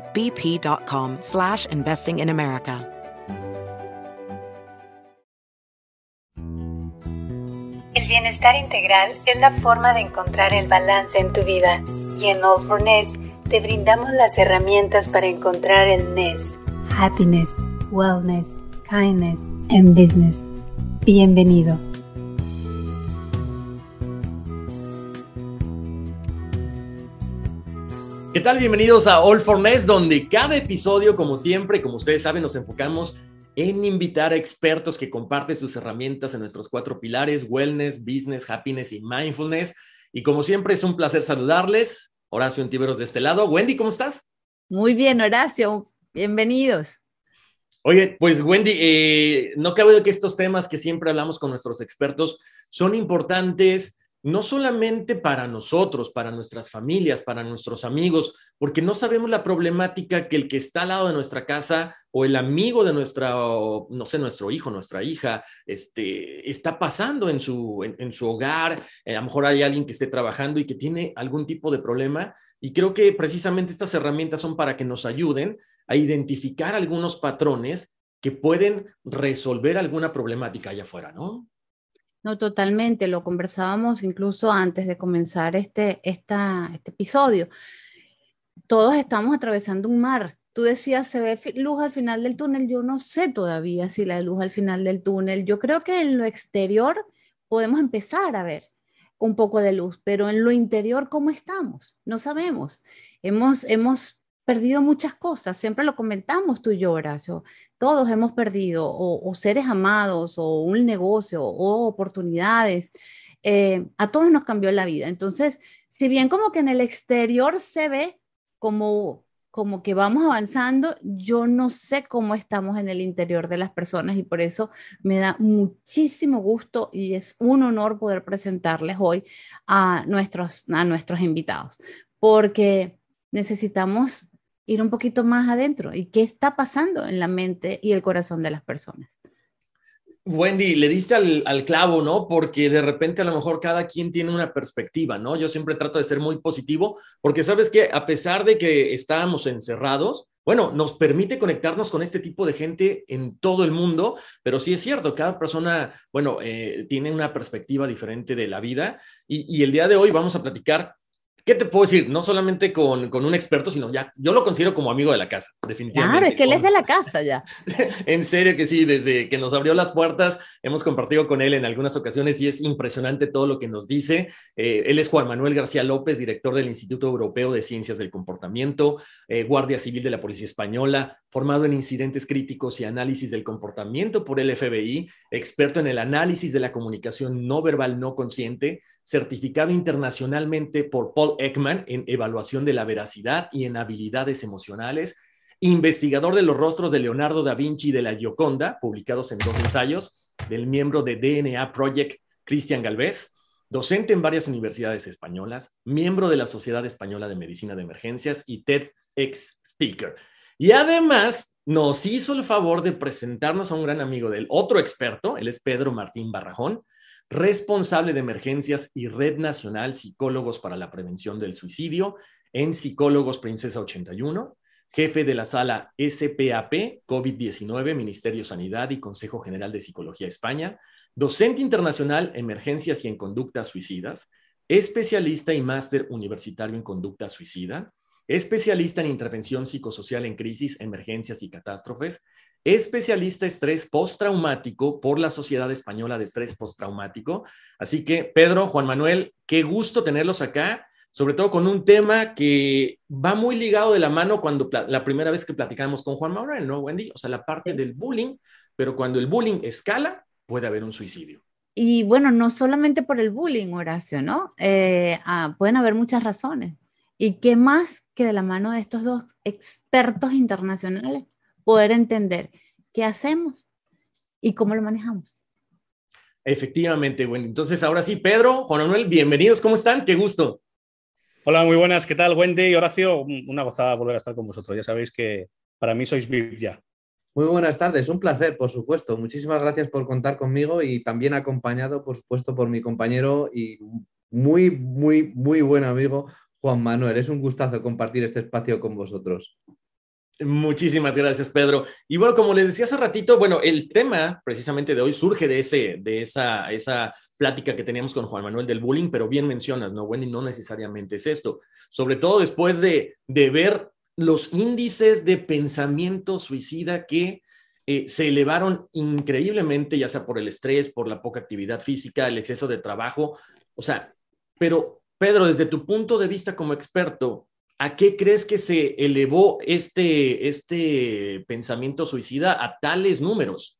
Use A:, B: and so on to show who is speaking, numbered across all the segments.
A: bp.com slash investing in America.
B: El bienestar integral es la forma de encontrar el balance en tu vida y en All for Ness te brindamos las herramientas para encontrar el Ness. Happiness, Wellness, Kindness and Business. Bienvenido.
C: ¿Qué tal? Bienvenidos a All for donde cada episodio, como siempre, como ustedes saben, nos enfocamos en invitar a expertos que comparten sus herramientas en nuestros cuatro pilares, wellness, business, happiness y mindfulness. Y como siempre, es un placer saludarles. Horacio Antíveros de este lado. Wendy, ¿cómo estás?
D: Muy bien, Horacio. Bienvenidos.
C: Oye, pues Wendy, eh, no cabe duda que estos temas que siempre hablamos con nuestros expertos son importantes no solamente para nosotros, para nuestras familias, para nuestros amigos, porque no sabemos la problemática que el que está al lado de nuestra casa o el amigo de nuestra, no sé, nuestro hijo, nuestra hija, este, está pasando en su, en, su hogar. Eh, a lo mejor hay alguien que esté trabajando y que tiene algún tipo de problema. Y creo que precisamente estas herramientas son para que nos ayuden a identificar algunos patrones que pueden resolver alguna problemática allá afuera, ¿no?
D: No, totalmente. Lo conversábamos incluso antes de comenzar este, este episodio. Todos estamos atravesando un mar. Tú decías, se ve luz al final del túnel. Yo no sé todavía si la luz al final del túnel. Yo creo que en lo exterior podemos empezar a ver un poco de luz, pero en lo interior, ¿cómo estamos? No sabemos. Hemos, hemos perdido muchas cosas. Siempre lo comentamos tú y yo, Horacio todos hemos perdido o, seres amados o un negocio o oportunidades. Eh, a todos nos cambió la vida. Entonces, si bien como que en el exterior se ve como, como que vamos avanzando, yo no sé cómo estamos en el interior de las personas y por eso me da muchísimo gusto y es un honor poder presentarles hoy a nuestros, a nuestros invitados, porque necesitamos ir un poquito más adentro y qué está pasando en la mente y el corazón de las personas.
C: Wendy, le diste al, clavo, ¿no? Porque de repente a lo mejor cada quien tiene una perspectiva, ¿no? Yo siempre trato de ser muy positivo, porque sabes que a pesar de que estábamos encerrados, bueno, nos permite conectarnos con este tipo de gente en todo el mundo, pero sí es cierto, cada persona, bueno, eh, tiene una perspectiva diferente de la vida y el día de hoy vamos a platicar ¿qué te puedo decir? No solamente con, con, un experto, sino ya, yo lo considero como amigo de la casa, definitivamente.
D: Claro, es que él es de la casa ya.
C: en serio que sí, desde que nos abrió las puertas, hemos compartido con él en algunas ocasiones y es impresionante todo lo que nos dice. Eh, él es Juan Manuel García López, director del Instituto Europeo de Ciencias del Comportamiento, eh, Guardia Civil de la Policía Española, formado en incidentes críticos y análisis del comportamiento por el FBI, experto en el análisis de la comunicación no verbal no consciente, certificado internacionalmente por Paul Ekman en evaluación de la veracidad y en habilidades emocionales, investigador de los rostros de Leonardo da Vinci y de la Gioconda, publicados en dos ensayos, del miembro de DNA Project Cristian Galvez, docente en varias universidades españolas, miembro de la Sociedad Española de Medicina de Emergencias y TEDx Speaker. Y además nos hizo el favor de presentarnos a un gran amigo del otro experto, él es Pedro Martín Barrajón, responsable de emergencias y Red Nacional Psicólogos para la Prevención del Suicidio en Psicólogos Princesa 81, jefe de la sala SPAP COVID-19, Ministerio de Sanidad y Consejo General de Psicología España, docente internacional Emergencias y en Conductas Suicidas, especialista y máster universitario en conducta suicida, especialista en intervención psicosocial en crisis, emergencias y catástrofes, especialista estrés postraumático por la Sociedad Española de Estrés Postraumático. Así que, Pedro, Juan Manuel, qué gusto tenerlos acá, sobre todo con un tema que va muy ligado de la mano cuando la primera vez que platicamos con Juan Manuel, ¿no, Wendy? O sea, la parte del bullying, pero cuando el bullying escala, puede haber un suicidio.
D: Y bueno, no solamente por el bullying, Horacio, ¿no? Eh, ah, pueden haber muchas razones. ¿Y qué más que de la mano de estos dos expertos internacionales poder entender qué hacemos y cómo lo manejamos?
C: Efectivamente, Wendy. Entonces, ahora sí, Pedro, Juan Manuel, bienvenidos, ¿cómo están? Qué gusto.
E: Hola, muy buenas, ¿qué tal, Wendy y Horacio? Una gozada volver a estar con vosotros. Ya sabéis que para mí sois VIP ya.
F: Muy buenas tardes, un placer, por supuesto. Muchísimas gracias por contar conmigo y también acompañado, por supuesto, por mi compañero y muy, muy, muy buen amigo Juan Manuel. Es un gustazo compartir este espacio con vosotros.
C: Muchísimas gracias, Pedro. Y bueno, como les decía hace ratito, bueno, el tema precisamente de hoy surge de, ese, de esa, esa plática que teníamos con Juan Manuel del bullying, pero bien mencionas, ¿no, Wendy? No necesariamente es esto. Sobre todo después de, de ver los índices de pensamiento suicida que eh, se elevaron increíblemente, ya sea por el estrés, por la poca actividad física, el exceso de trabajo. O sea, pero Pedro, desde tu punto de vista como experto, ¿a qué crees que se elevó este, este pensamiento suicida a tales números?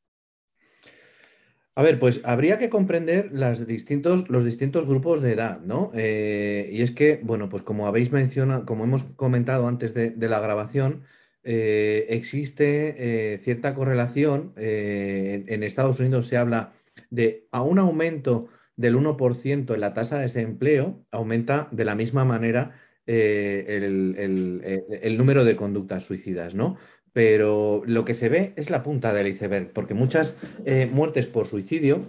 F: A ver, pues habría que comprender distintos, los distintos grupos de edad, ¿no? Eh, y es que, bueno, pues como habéis mencionado, como hemos comentado antes de, la grabación, eh, existe eh, cierta correlación. En, en, Estados Unidos se habla de a un aumento del 1% en la tasa de desempleo, aumenta de la misma manera el, el número de conductas suicidas, ¿no? pero lo que se ve es la punta del iceberg, porque muchas eh, muertes por suicidio,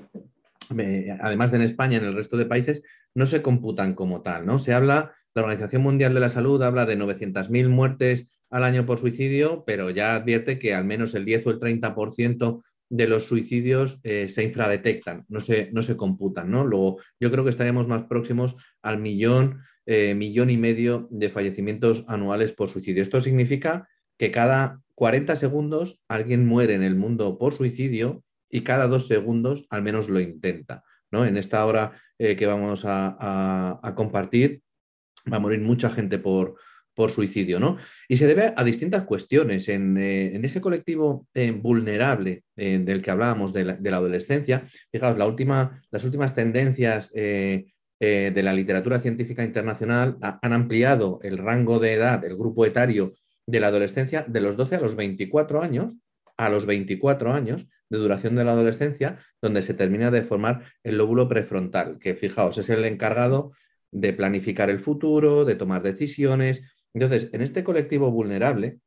F: además de en España, en el resto de países, no se computan como tal, ¿no? Se habla, la Organización Mundial de la Salud habla de 900.000 muertes al año por suicidio, pero ya advierte que al menos el 10 o el 30% de los suicidios eh, se infradetectan, no se, no se computan, ¿no? Luego, yo creo que estaríamos más próximos al millón, eh, millón y medio de fallecimientos anuales por suicidio. Esto significa que cada 40 segundos alguien muere en el mundo por suicidio y cada dos segundos al menos lo intenta. ¿no? En esta hora eh, que vamos a, compartir va a morir mucha gente por, por suicidio. ¿no? Y se debe a distintas cuestiones. En, eh, ese colectivo vulnerable del que hablábamos de la, adolescencia, fijaos, la última, las últimas tendencias de la literatura científica internacional han ampliado el rango de edad, el grupo etario de la adolescencia de los 12 a los 24 años, a los 24 años de duración de la adolescencia, donde se termina de formar el lóbulo prefrontal, que fijaos, es el encargado de planificar el futuro, de tomar decisiones. Entonces, en este colectivo vulnerable,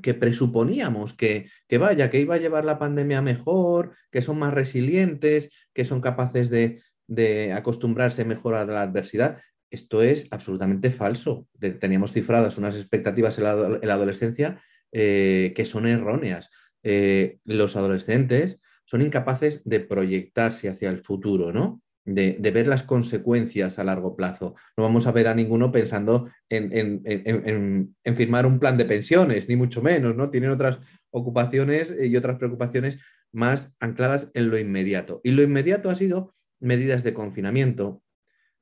F: que presuponíamos que, que, vaya, que iba a llevar la pandemia mejor, que son más resilientes, que son capaces de, de acostumbrarse mejor a la adversidad, esto es absolutamente falso. teníamos cifradas unas expectativas en la, adolescencia eh, que son erróneas. Eh, los adolescentes son incapaces de proyectarse hacia el futuro, ¿no? De, ver las consecuencias a largo plazo. No vamos a ver a ninguno pensando en, firmar un plan de pensiones, ni mucho menos, ¿no? Tienen otras ocupaciones y otras preocupaciones más ancladas en lo inmediato. Y lo inmediato ha sido medidas de confinamiento,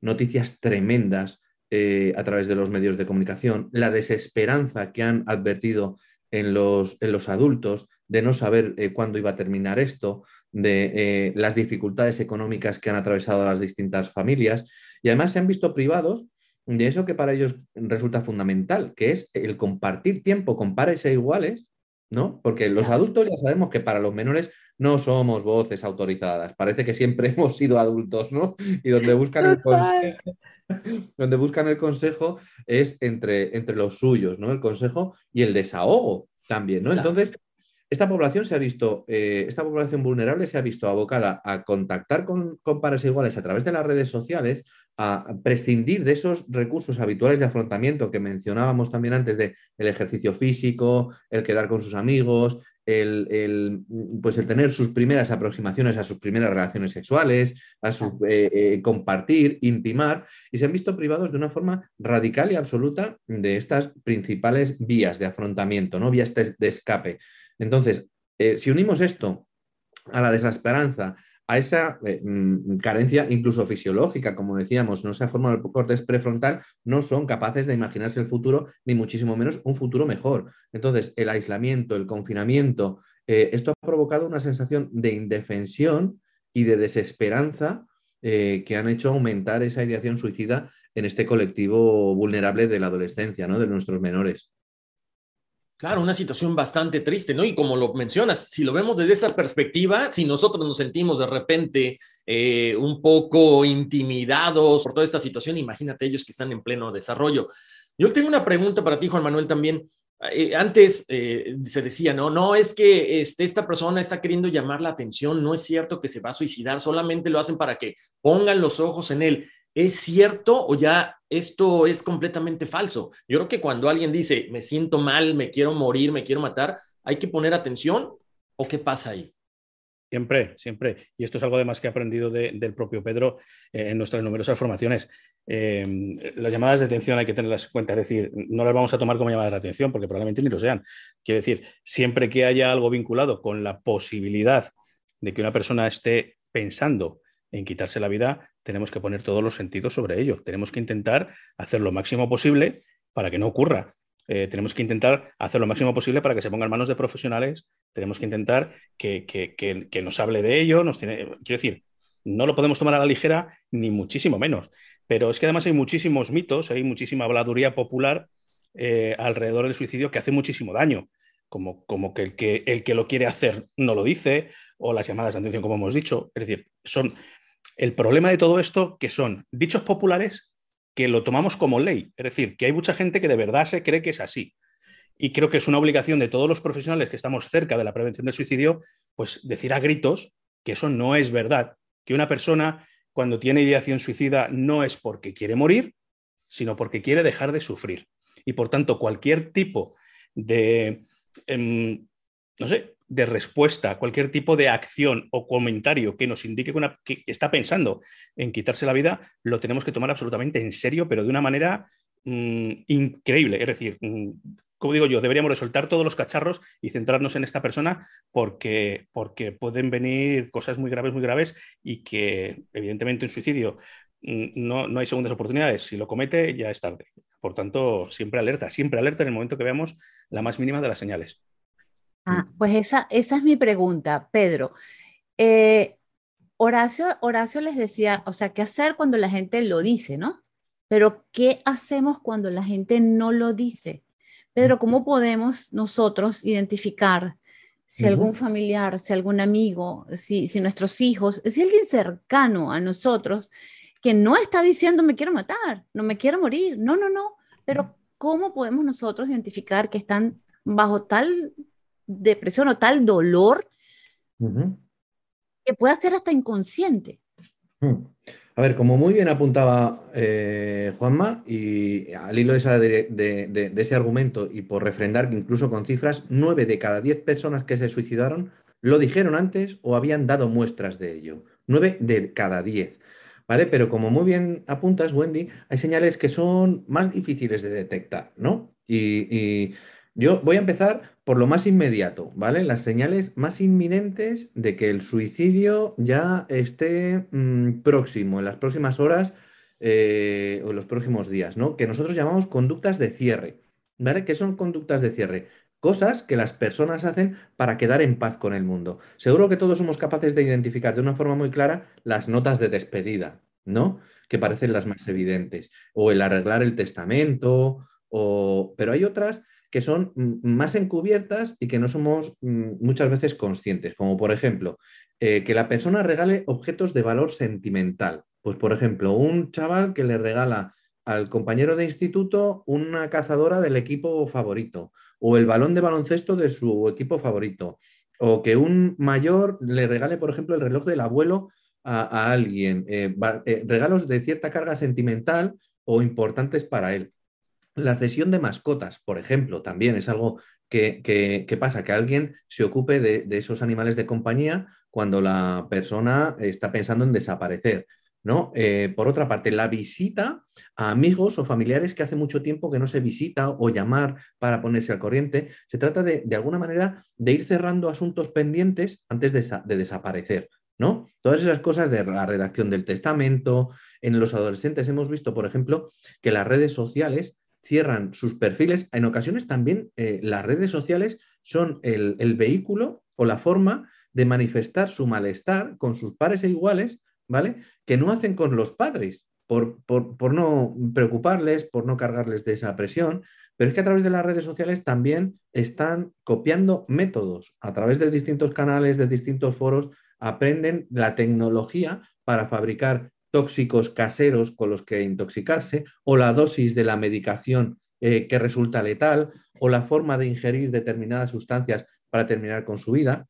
F: noticias tremendas eh, a través de los medios de comunicación, la desesperanza que han advertido en los, en los adultos de no saber eh, cuándo iba a terminar esto, de eh, las dificultades económicas que han atravesado las distintas familias y además se han visto privados de eso que para ellos resulta fundamental, que es el compartir tiempo con pares e iguales, ¿no? Porque los adultos ya sabemos que para los menores no somos voces autorizadas. Parece que siempre hemos sido adultos, ¿no? Y donde buscan el consejo, donde buscan el consejo es entre, entre los suyos, ¿no? El consejo y el desahogo también, ¿no? Entonces, esta población se ha visto, eh, esta población vulnerable se ha visto abocada a contactar con, con, pares iguales a través de las redes sociales, a prescindir de esos recursos habituales de afrontamiento que mencionábamos también antes de el ejercicio físico, el quedar con sus amigos, el, pues el tener sus primeras aproximaciones a sus primeras relaciones sexuales, a su, eh, eh, compartir, intimar, y se han visto privados de una forma radical y absoluta de estas principales vías de afrontamiento, ¿no? vías de escape. Entonces, eh, si unimos esto a la desesperanza, a esa eh, mm, carencia incluso fisiológica, como decíamos, no se ha formado el cortes prefrontal, no son capaces de imaginarse el futuro, ni muchísimo menos un futuro mejor. Entonces, el aislamiento, el confinamiento, eh, esto ha provocado una sensación de indefensión y de desesperanza eh, que han hecho aumentar esa ideación suicida en este colectivo vulnerable de la adolescencia, ¿no? de nuestros menores.
C: Claro, una situación bastante triste, ¿no? Y como lo mencionas, si lo vemos desde esa perspectiva, si nosotros nos sentimos de repente eh, un poco intimidados por toda esta situación, imagínate ellos que están en pleno desarrollo. Yo tengo una pregunta para ti, Juan Manuel, también. Eh, antes eh, se decía, no, no, es que este, esta persona está queriendo llamar la atención, no es cierto que se va a suicidar, solamente lo hacen para que pongan los ojos en él. ¿Es cierto o ya esto es completamente falso? Yo creo que cuando alguien dice, me siento mal, me quiero morir, me quiero matar, hay que poner atención o qué pasa ahí.
E: Siempre, siempre. Y esto es algo además que he aprendido del propio Pedro eh, en nuestras numerosas formaciones. Em, las llamadas de atención hay que tenerlas en cuenta, es decir, no las vamos a tomar como llamadas de atención porque probablemente ni lo sean. Quiero decir, siempre que haya algo vinculado con la posibilidad de que una persona esté pensando en quitarse la vida, tenemos que poner todos los sentidos sobre ello. Tenemos que intentar hacer lo máximo posible para que no ocurra. Eh, tenemos que intentar hacer lo máximo posible para que se ponga en manos de profesionales. Tenemos que intentar que, que, nos hable de ello. Nos tiene, quiero decir, no lo podemos tomar a la ligera, ni muchísimo menos. Pero es que además hay muchísimos mitos, hay muchísima habladuría popular eh, alrededor del suicidio que hace muchísimo daño. Como, como que, el que el que lo quiere hacer no lo dice, o las llamadas de atención, como hemos dicho. Es decir, son el problema de todo esto, que son dichos populares que lo tomamos como ley, es decir, que hay mucha gente que de verdad se cree que es así. Y creo que es una obligación de todos los profesionales que estamos cerca de la prevención del suicidio, pues decir a gritos que eso no es verdad, que una persona cuando tiene ideación suicida no es porque quiere morir, sino porque quiere dejar de sufrir. Y por tanto, cualquier tipo de, em, no sé, de respuesta, cualquier tipo de acción o comentario que nos indique que, está pensando en quitarse la vida, lo tenemos que tomar absolutamente en serio, pero de una manera mm, increíble. Es decir, mm, como digo yo, deberíamos resoltar todos los cacharros y centrarnos en esta persona porque, porque pueden venir cosas muy graves, muy graves y que evidentemente un suicidio mm, no, no hay segundas oportunidades. Si lo comete, ya es tarde. Por tanto, siempre alerta, siempre alerta en el momento que veamos la más mínima de las señales.
D: Ah, pues esa, esa es mi pregunta, Pedro. Eh, Horacio, Horacio les decía, o sea, ¿qué hacer cuando la gente lo dice, no? Pero ¿qué hacemos cuando la gente no lo dice? Pedro, ¿cómo podemos nosotros identificar si algún familiar, si algún amigo, si, si nuestros hijos, si alguien cercano a nosotros que no está diciendo me quiero matar, no me quiero morir, no, no, no, pero ¿cómo podemos nosotros identificar que están bajo tal depresión o tal dolor que puede ser hasta inconsciente.
F: A ver, como muy bien apuntaba eh, Juanma, y al hilo de, ese argumento y por refrendar que incluso con cifras, nueve de cada diez personas que se suicidaron lo dijeron antes o habían dado muestras de ello. Nueve de cada diez. ¿Vale? Pero como muy bien apuntas, Wendy, hay señales que son más difíciles de detectar, ¿no? y yo voy a empezar por lo más inmediato, ¿vale? Las señales más inminentes de que el suicidio ya esté mm, próximo, en las próximas horas eh, o en los próximos días, ¿no? Que nosotros llamamos conductas de cierre, ¿vale? ¿Qué son conductas de cierre? Cosas que las personas hacen para quedar en paz con el mundo. Seguro que todos somos capaces de identificar de una forma muy clara las notas de despedida, ¿no? Que parecen las más evidentes. O el arreglar el testamento, o... pero hay otras que son más encubiertas y que no somos mm, muchas veces conscientes, como por ejemplo, eh, que la persona regale objetos de valor sentimental. Pues por ejemplo, un chaval que le regala al compañero de instituto una cazadora del equipo favorito o el balón de baloncesto de su equipo favorito o que un mayor le regale, por ejemplo, el reloj del abuelo a, alguien, eh, eh, regalos de cierta carga sentimental o importantes para él. La cesión de mascotas, por ejemplo, también es algo que, pasa, que alguien se ocupe de, esos animales de compañía cuando la persona está pensando en desaparecer. ¿no? Eh, por otra parte, la visita a amigos o familiares que hace mucho tiempo que no se visita o llamar para ponerse al corriente. Se trata de, de alguna manera, de ir cerrando asuntos pendientes antes de, de desaparecer. ¿no? Todas esas cosas de la redacción del testamento. En los adolescentes hemos visto, por ejemplo, que las redes sociales cierran sus perfiles. En ocasiones también eh, las redes sociales son el, el, vehículo o la forma de manifestar su malestar con sus pares e iguales, ¿vale? Que no hacen con los padres, por, por, por no preocuparles, por no cargarles de esa presión. Pero es que a través de las redes sociales también están copiando métodos a través de distintos canales, de distintos foros, aprenden la tecnología para fabricar tóxicos caseros con los que intoxicarse, o la dosis de la medicación eh, que resulta letal, o la forma de ingerir determinadas sustancias para terminar con su vida.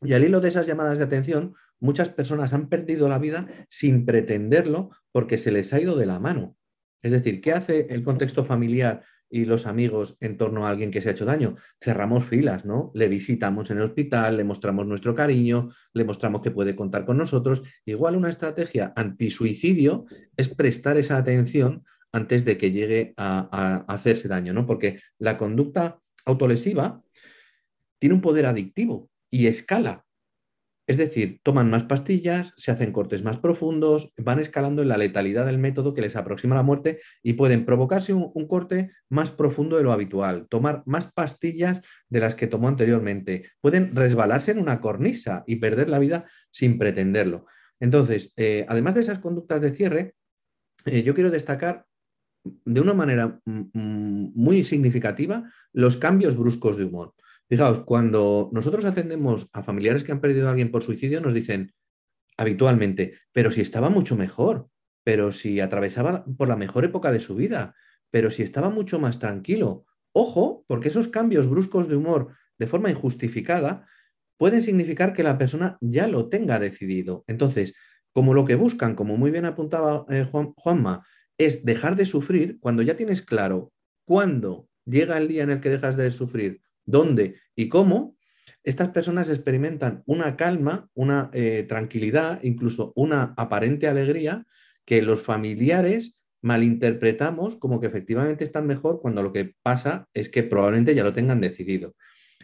F: Y al hilo de esas llamadas de atención, muchas personas han perdido la vida sin pretenderlo porque se les ha ido de la mano. Es decir, ¿qué hace el contexto familiar y los amigos en torno a alguien que se ha hecho daño. Cerramos filas, ¿no? Le visitamos en el hospital, le mostramos nuestro cariño, le mostramos que puede contar con nosotros. Igual una estrategia antisuicidio es prestar esa atención antes de que llegue a, a hacerse daño, ¿no? Porque la conducta autolesiva tiene un poder adictivo y escala. Es decir, toman más pastillas, se hacen cortes más profundos, van escalando en la letalidad del método que les aproxima la muerte y pueden provocarse un, un, corte más profundo de lo habitual, tomar más pastillas de las que tomó anteriormente, pueden resbalarse en una cornisa y perder la vida sin pretenderlo. Entonces, eh, además de esas conductas de cierre, eh, yo quiero destacar de una manera muy significativa los cambios bruscos de humor. Fijaos, cuando nosotros atendemos a familiares que han perdido a alguien por suicidio, nos dicen habitualmente, pero si estaba mucho mejor, pero si atravesaba por la mejor época de su vida, pero si estaba mucho más tranquilo. Ojo, porque esos cambios bruscos de humor de forma injustificada pueden significar que la persona ya lo tenga decidido. Entonces, como lo que buscan, como muy bien apuntaba eh, Juan, Juanma, es dejar de sufrir, cuando ya tienes claro cuándo llega el día en el que dejas de sufrir dónde y cómo, estas personas experimentan una calma, una eh, tranquilidad, incluso una aparente alegría que los familiares malinterpretamos como que efectivamente están mejor cuando lo que pasa es que probablemente ya lo tengan decidido.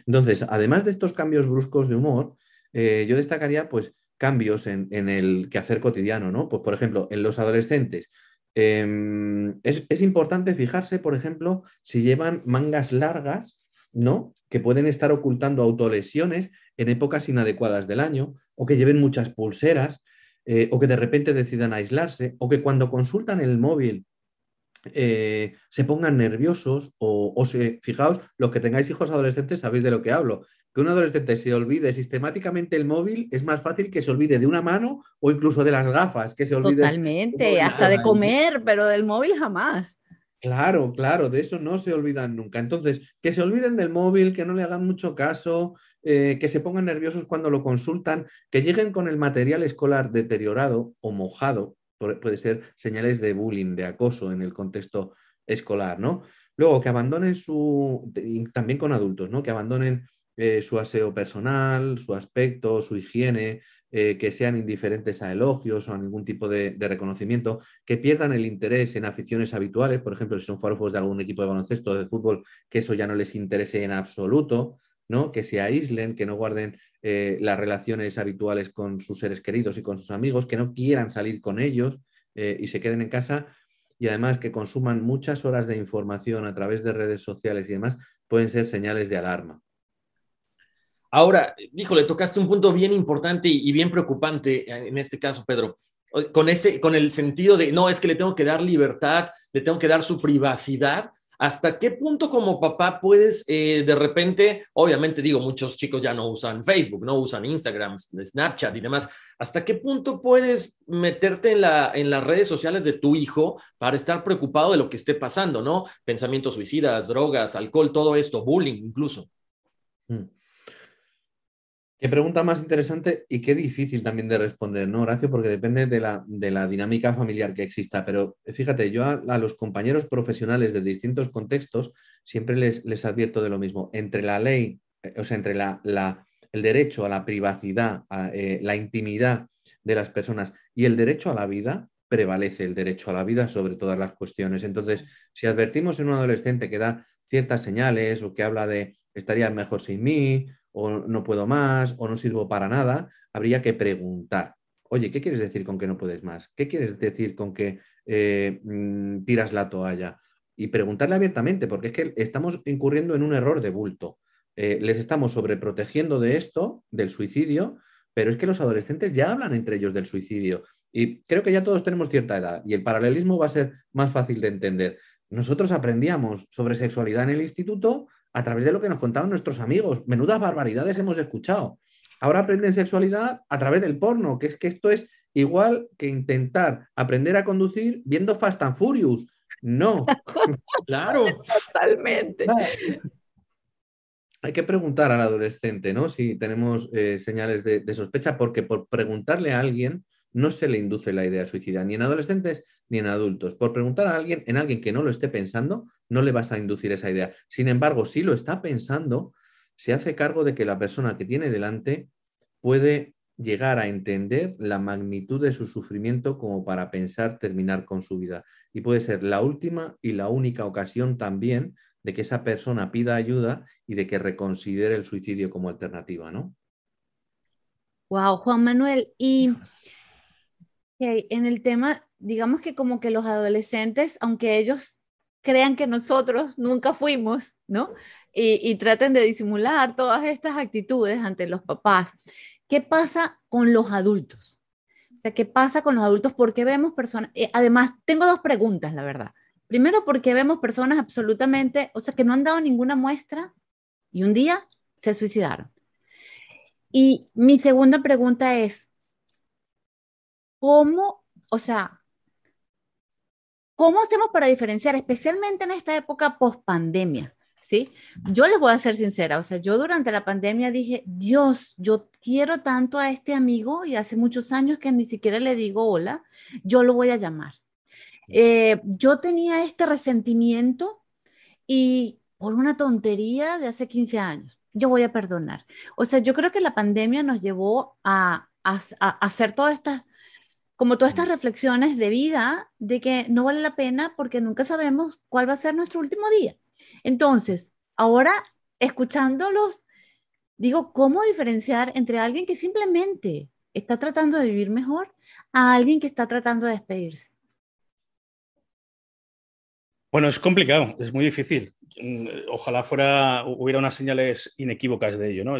F: Entonces, además de estos cambios bruscos de humor, eh, yo destacaría pues cambios en, en, el quehacer cotidiano, ¿no? Pues, por ejemplo, en los adolescentes. Es, es importante fijarse, por ejemplo, si llevan mangas largas ¿no? Que pueden estar ocultando autolesiones en épocas inadecuadas del año, o que lleven muchas pulseras, eh, o que de repente decidan aislarse, o que cuando consultan el móvil eh, se pongan nerviosos, o, o se, fijaos, los que tengáis hijos adolescentes sabéis de lo que hablo. Que un adolescente se olvide sistemáticamente el móvil es más fácil que se olvide de una mano o incluso de las gafas, que se olvide.
D: Totalmente, hasta de comer, pero del móvil jamás.
F: Claro, claro, de eso no se olvidan nunca. Entonces, que se olviden del móvil, que no le hagan mucho caso, eh, que se pongan nerviosos cuando lo consultan, que lleguen con el material escolar deteriorado o mojado, puede ser señales de bullying, de acoso en el contexto escolar, ¿no? Luego, que abandonen su, también con adultos, ¿no? Que abandonen eh, su aseo personal, su aspecto, su higiene, eh, que sean indiferentes a elogios o a ningún tipo de, reconocimiento, que pierdan el interés en aficiones habituales, por ejemplo, si son forofos de algún equipo de baloncesto o de fútbol, que eso ya no les interese en absoluto, ¿no? que se aíslen, que no guarden eh, las relaciones habituales con sus seres queridos y con sus amigos, que no quieran salir con ellos eh, y se queden en casa y además que consuman muchas horas de información a través de redes sociales y demás, pueden ser señales de alarma.
C: Ahora, híjole, tocaste un punto bien importante y bien preocupante en este caso, Pedro, con, ese, con el sentido de, no, es que le tengo que dar libertad, le tengo que dar su privacidad. ¿Hasta qué punto como papá puedes eh, de repente, obviamente digo, muchos chicos ya no usan Facebook, no usan Instagram, Snapchat y demás, ¿hasta qué punto puedes meterte en, la, en las redes sociales de tu hijo para estar preocupado de lo que esté pasando, ¿no? Pensamientos suicidas, drogas, alcohol, todo esto, bullying incluso.
F: Mm. Qué pregunta más interesante y qué difícil también de responder, ¿no, Horacio? Porque depende de la, de la dinámica familiar que exista. Pero fíjate, yo a, los compañeros profesionales de distintos contextos siempre les, les advierto de lo mismo. Entre la ley, o sea, entre la, la, el derecho a la privacidad, a, eh, la intimidad de las personas. Y el derecho a la vida prevalece, el derecho a la vida sobre todas las cuestiones. Entonces, si advertimos en un adolescente que da ciertas señales o que habla de estaría mejor sin mí, o no puedo más, o no sirvo para nada, habría que preguntar. Oye, ¿qué quieres decir con que no puedes más? ¿Qué quieres decir con que eh, mm, tiras la toalla? Y preguntarle abiertamente, porque es que estamos incurriendo en un error de bulto. Eh, les estamos sobreprotegiendo de esto, del suicidio, pero es que los adolescentes ya hablan entre ellos del suicidio. Y creo que ya todos tenemos cierta edad y el paralelismo va a ser más fácil de entender. Nosotros aprendíamos sobre sexualidad en el instituto a través de lo que nos contaban nuestros amigos. Menudas barbaridades hemos escuchado. Ahora aprenden sexualidad a través del porno, que es que esto es igual que intentar aprender a conducir viendo Fast and Furious. No.
C: claro.
D: Totalmente.
F: Hay que preguntar al adolescente, ¿no? Si tenemos eh, señales de, de, sospecha, porque por preguntarle a alguien no se le induce la idea suicida, ni en adolescentes ni en adultos. Por preguntar a alguien, en alguien que no lo esté pensando, no le vas a inducir esa idea. Sin embargo, si lo está pensando, se hace cargo de que la persona que tiene delante puede llegar a entender la magnitud de su sufrimiento como para pensar terminar con su vida. Y puede ser la última y la única ocasión también de que esa persona pida ayuda y de que reconsidere el suicidio como alternativa, ¿no?
D: Wow, Juan Manuel, y en el tema, digamos que como que los adolescentes, aunque ellos crean que nosotros nunca fuimos, ¿no? Y, traten de disimular todas estas actitudes ante los papás. ¿Qué pasa con los adultos? O sea, ¿qué pasa con los adultos? Porque vemos personas, eh, además, tengo dos preguntas, la verdad. Primero, porque vemos personas absolutamente, o sea, que no han dado ninguna muestra y un día se suicidaron. Y mi segunda pregunta es, ¿cómo, o sea, cómo hacemos para diferenciar, especialmente en esta época post pandemia? ¿Sí? Yo les voy a ser sincera, o sea, yo durante la pandemia dije, Dios, yo quiero tanto a este amigo y hace muchos años que ni siquiera le digo hola, yo lo voy a llamar. Eh, yo tenía este resentimiento y por una tontería de hace 15 años, yo voy a perdonar. O sea, yo creo que la pandemia nos llevó a, a hacer todas estas como todas estas reflexiones de vida, de que no vale la pena porque nunca sabemos cuál va a ser nuestro último día. Entonces, ahora escuchándolos, digo, ¿cómo diferenciar entre alguien que simplemente está tratando de vivir mejor a alguien que está tratando de despedirse?
E: Bueno, es complicado, es muy difícil. Mm, ojalá fuera, hubiera unas señales inequívocas de ello. ¿no?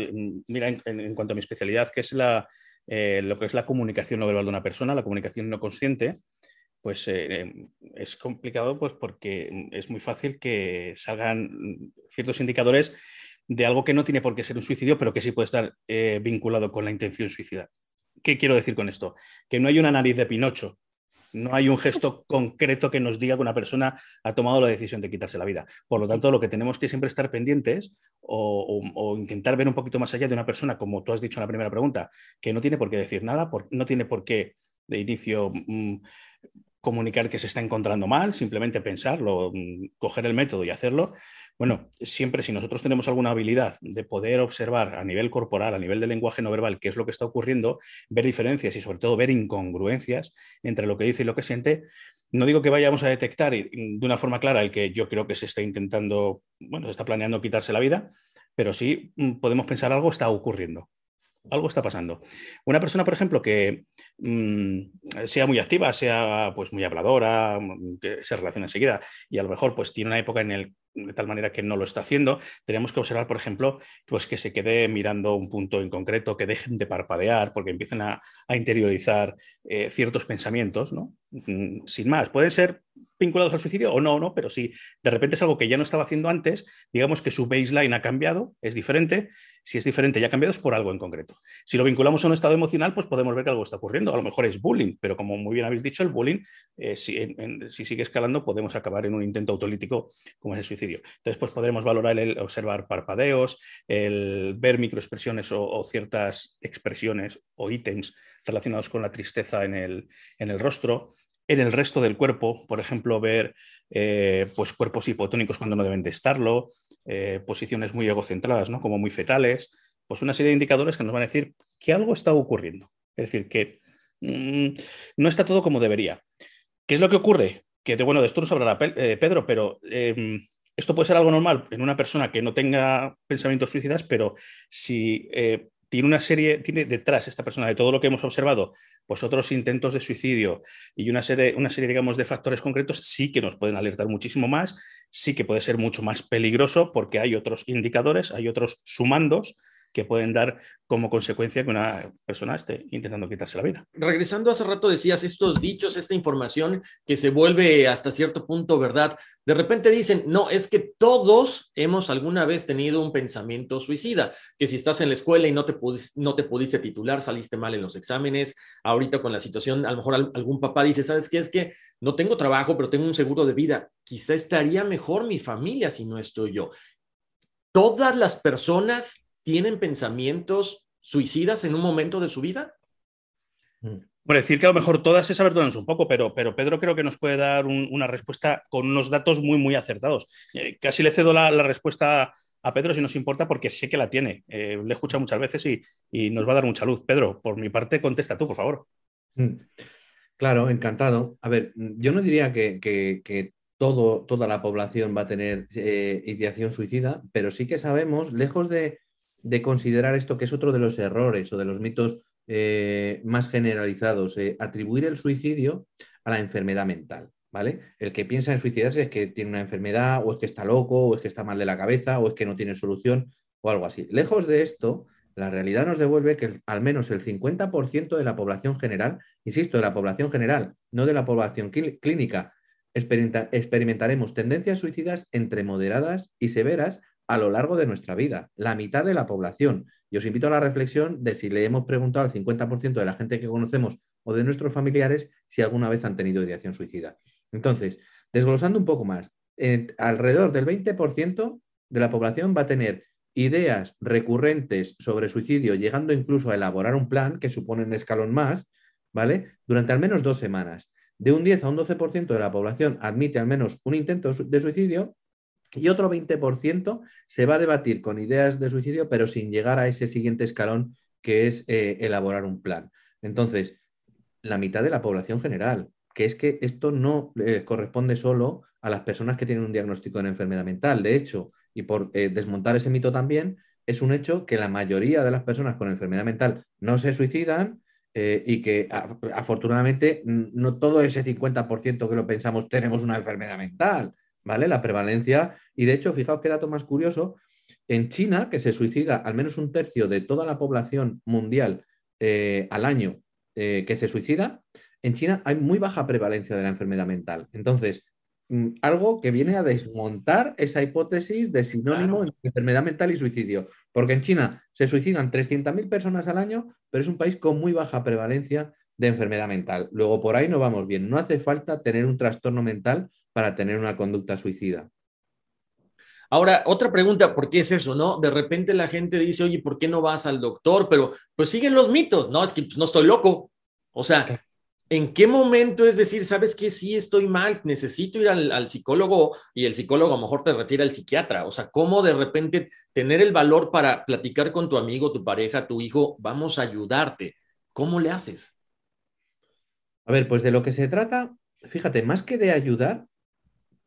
E: Mira, en cuanto a mi especialidad, que es la, eh, lo que es la comunicación no verbal de una persona, la comunicación no consciente, pues eh, es complicado pues, porque es muy fácil que salgan ciertos indicadores de algo que no tiene por qué ser un suicidio, pero que sí puede estar eh, vinculado con la intención suicida. ¿Qué quiero decir con esto? Que no hay una nariz de Pinocho no hay un gesto concreto que nos diga que una persona ha tomado la decisión de quitarse la vida. Por lo tanto, lo que tenemos que siempre estar pendientes o, intentar ver un poquito más allá de una persona, como tú has dicho en la primera pregunta, que no tiene por qué decir nada, no tiene por qué de inicio mm, comunicar que se está encontrando mal, simplemente pensarlo, mm, coger el método y hacerlo, bueno, siempre si nosotros tenemos alguna habilidad de poder observar a nivel corporal, a nivel de lenguaje no verbal, qué es lo que está ocurriendo, ver diferencias y sobre todo ver incongruencias entre lo que dice y lo que siente, no digo que vayamos a detectar de una forma clara el que yo creo que se está intentando, bueno, se está planeando quitarse la vida, pero sí mm, podemos pensar algo está ocurriendo algo está pasando. Una persona, por ejemplo, que mm, sea muy activa, sea pues muy habladora, mm, que se relaciona enseguida y a lo mejor pues tiene una época en el de tal manera que no lo está haciendo, tenemos que observar, por ejemplo, pues que se quede mirando un punto en concreto, que dejen de parpadear, porque empiezan a, interiorizar eh, ciertos pensamientos, ¿no? Mm, sin más, pueden ser vinculados al suicidio o no, no, pero si de repente es algo que ya no estaba haciendo antes, digamos que su baseline ha cambiado, es diferente. Si es diferente y ha cambiado es por algo en concreto. Si lo vinculamos a un estado emocional, pues podemos ver que algo está ocurriendo. A lo mejor es bullying, pero como muy bien habéis dicho, el bullying, eh, si, si, sigue escalando, podemos acabar en un intento autolítico como es el suicidio. Entonces, pues podremos valorar el observar parpadeos, el ver microexpresiones o, ciertas expresiones o ítems relacionados con la tristeza en el, en el rostro, en el resto del cuerpo, por ejemplo, ver eh, pues cuerpos hipotónicos cuando no deben de estarlo, eh, posiciones muy egocentradas, ¿no? como muy fetales, pues una serie de indicadores que nos van a decir que algo está ocurriendo. Es decir, que mm, no está todo como debería. ¿Qué es lo que ocurre? Que de, bueno, de esto nos hablará eh, Pedro, pero em, esto puede ser algo normal en una persona que no tenga pensamientos suicidas, pero si tiene una serie, tiene detrás esta persona de todo lo que hemos observado, pues otros intentos de suicidio y una serie, una serie, digamos, de factores concretos, sí que nos pueden alertar muchísimo más, sí que puede ser mucho más peligroso porque hay otros indicadores, hay otros sumandos que pueden dar como consecuencia que una persona esté intentando quitarse la vida.
C: Regresando hace rato decías estos dichos, esta información que se vuelve hasta cierto punto verdad. De repente dicen, no, es que todos hemos alguna vez tenido un pensamiento suicida, que si estás en la escuela y no te, pudiste, no te pudiste titular, saliste mal en los exámenes, ahorita con la situación, a lo mejor algún papá dice, ¿sabes qué? Es que no tengo trabajo, pero tengo un seguro de vida. Quizá estaría mejor mi familia si no estoy yo. Todas las personas tienen pensamientos suicidas en un momento de su vida?
E: Bueno, decir que a lo mejor todas se aberturan un poco, pero, pero Pedro creo que nos puede dar una respuesta con unos datos muy, muy acertados. Eh, casi le cedo la, respuesta a Pedro si nos importa, porque sé que la tiene. Eh, le he escuchado muchas veces y, nos va a dar mucha luz. Pedro, por mi parte, contesta tú, por favor. Mm.
F: Claro, encantado. A ver, yo no diría que, todo, toda la población va a tener eh, ideación suicida, pero sí que sabemos, lejos de, de considerar esto que es otro de los errores o de los mitos eh, más generalizados, eh, atribuir el suicidio a la enfermedad mental, ¿vale? El que piensa en suicidarse es que tiene una enfermedad o es que está loco o es que está mal de la cabeza o es que no tiene solución o algo así. Lejos de esto, la realidad nos devuelve que al menos el 50% de la población general, insisto, de la población general, no de la población clínica, experimentaremos tendencias suicidas entre moderadas y severas a lo largo de nuestra vida, la mitad de la población. Y os invito a la reflexión de si le hemos preguntado al 50% de la gente que conocemos o de nuestros familiares si alguna vez han tenido ideación suicida. Entonces, desglosando un poco más, alrededor del 20% de la población va a tener ideas recurrentes sobre suicidio, llegando incluso a elaborar un plan que supone un escalón más, ¿vale? Durante al menos dos semanas. De un 10 a un 12% de la población admite al menos un intento de suicidio y otro 20% se va a debatir con ideas de suicidio, pero sin llegar a ese siguiente escalón que es eh, elaborar un plan. Entonces, la mitad de la población general, que es que esto no eh, corresponde solo a las personas que tienen un diagnóstico de enfermedad mental. De hecho, y por eh, desmontar ese mito también, es un hecho que la mayoría de las personas con enfermedad mental no se suicidan y que afortunadamente no todo ese 50% que lo pensamos tenemos una enfermedad mental. ¿Vale? La prevalencia, y de hecho, fijaos qué dato más curioso, en China, que se suicida al menos un tercio de toda la población mundial eh, al año eh, que se suicida, en China hay muy baja prevalencia de la enfermedad mental. Entonces, mm, algo que viene a desmontar esa hipótesis de sinónimo entre enfermedad mental y suicidio. Porque en China se suicidan 300.000 personas al año, pero es un país con muy baja prevalencia de enfermedad mental. Luego, por ahí no vamos bien. No hace falta tener un trastorno mental para tener una conducta suicida.
C: Ahora, otra pregunta, ¿por qué es eso, no? De repente la gente dice, oye, ¿por qué no vas al doctor? Pero pues siguen los mitos, ¿no? Es que pues, no estoy loco. O sea, ¿en qué momento es decir, sabes que sí estoy mal, necesito ir al, al, psicólogo y el psicólogo a lo mejor te retira al psiquiatra? O sea, ¿cómo de repente tener el valor para platicar con tu amigo, tu pareja, tu hijo, vamos a ayudarte? ¿Cómo le haces?
F: A ver, pues de lo que se trata, fíjate, más que de ayudar,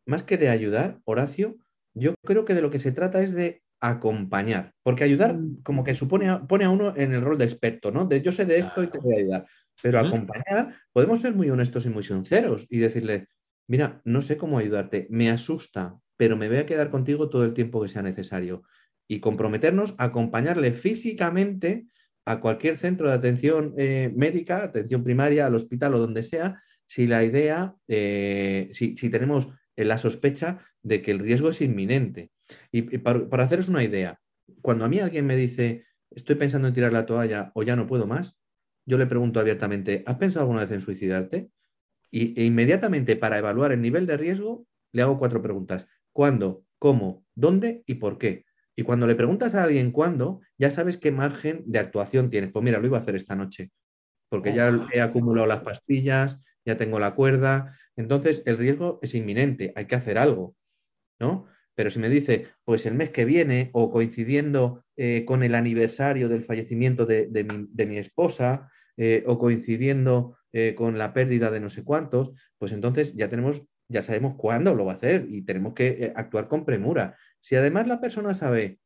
F: más que de ayudar, Horacio, yo creo que de lo que se trata es de acompañar, porque ayudar mm. como que supone pone a uno en el rol de experto, ¿no? De yo sé de esto y te voy a ayudar. Pero acompañar, podemos ser muy honestos y muy sinceros y decirle, mira, no sé cómo ayudarte, me asusta, pero me voy a quedar contigo todo el tiempo que sea necesario. Y comprometernos a acompañarle físicamente a cualquier centro de atención eh, médica, atención primaria, al hospital o donde sea, si la idea, eh, si, tenemos la sospecha de que el riesgo es inminente. Y, para, para, haceros una idea, cuando a mí alguien me dice, estoy pensando en tirar la toalla o ya no puedo más, yo le pregunto abiertamente, ¿has pensado alguna vez en suicidarte? Y, e inmediatamente para evaluar el nivel de riesgo, le hago cuatro preguntas. ¿Cuándo? ¿Cómo? ¿Dónde? ¿Y por qué? Y cuando le preguntas a alguien cuándo, ya sabes qué margen de actuación tienes. Pues mira, lo iba a hacer esta noche, porque ya he acumulado las pastillas, ya tengo la cuerda. Entonces, el riesgo es inminente, hay que hacer algo, ¿no? Pero si me dice, pues el mes que viene o coincidiendo eh, con el aniversario del fallecimiento de, mi, esposa, eh, o coincidiendo eh, con la pérdida de no sé cuántos, pues entonces ya tenemos, ya sabemos cuándo lo va a hacer y tenemos que actuar con premura. Si además la persona sabe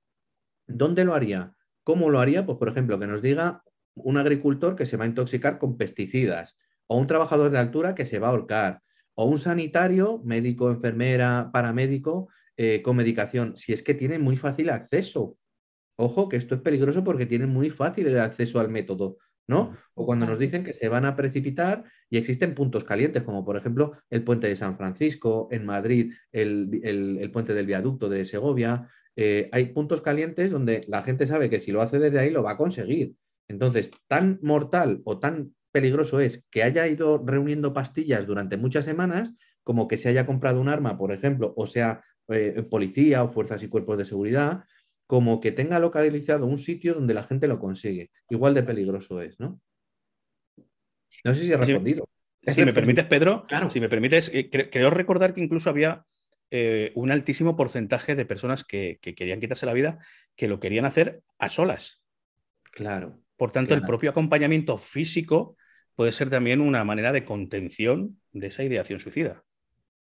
F: dónde lo haría, cómo lo haría, pues por ejemplo, que nos diga un agricultor que se va a intoxicar con pesticidas, o un trabajador de altura que se va a ahorcar, o un sanitario, médico, enfermera, paramédico, con medicación, si es que tiene muy fácil acceso. Ojo, que esto es peligroso porque tienen muy fácil el acceso al método. ¿no? O cuando nos dicen que se van a precipitar y existen puntos calientes, como por ejemplo el puente de San Francisco, en Madrid el, puente del viaducto de Segovia. Eh, hay puntos calientes donde la gente sabe que si lo hace desde ahí lo va a conseguir. Entonces, tan mortal o tan peligroso es que haya ido reuniendo pastillas durante muchas semanas como que se haya comprado un arma, por ejemplo, o sea, eh, policía o fuerzas y cuerpos de seguridad, como que tenga localizado un sitio donde la gente lo consigue. Igual de peligroso es, ¿no? No sé si he respondido.
E: Si, me permites, Pedro, claro. si me permites, eh, creo recordar que incluso había eh, un altísimo porcentaje de personas que, querían quitarse la vida que lo querían hacer a solas.
F: Claro.
E: Por tanto, el propio acompañamiento físico puede ser también una manera de contención de esa ideación suicida.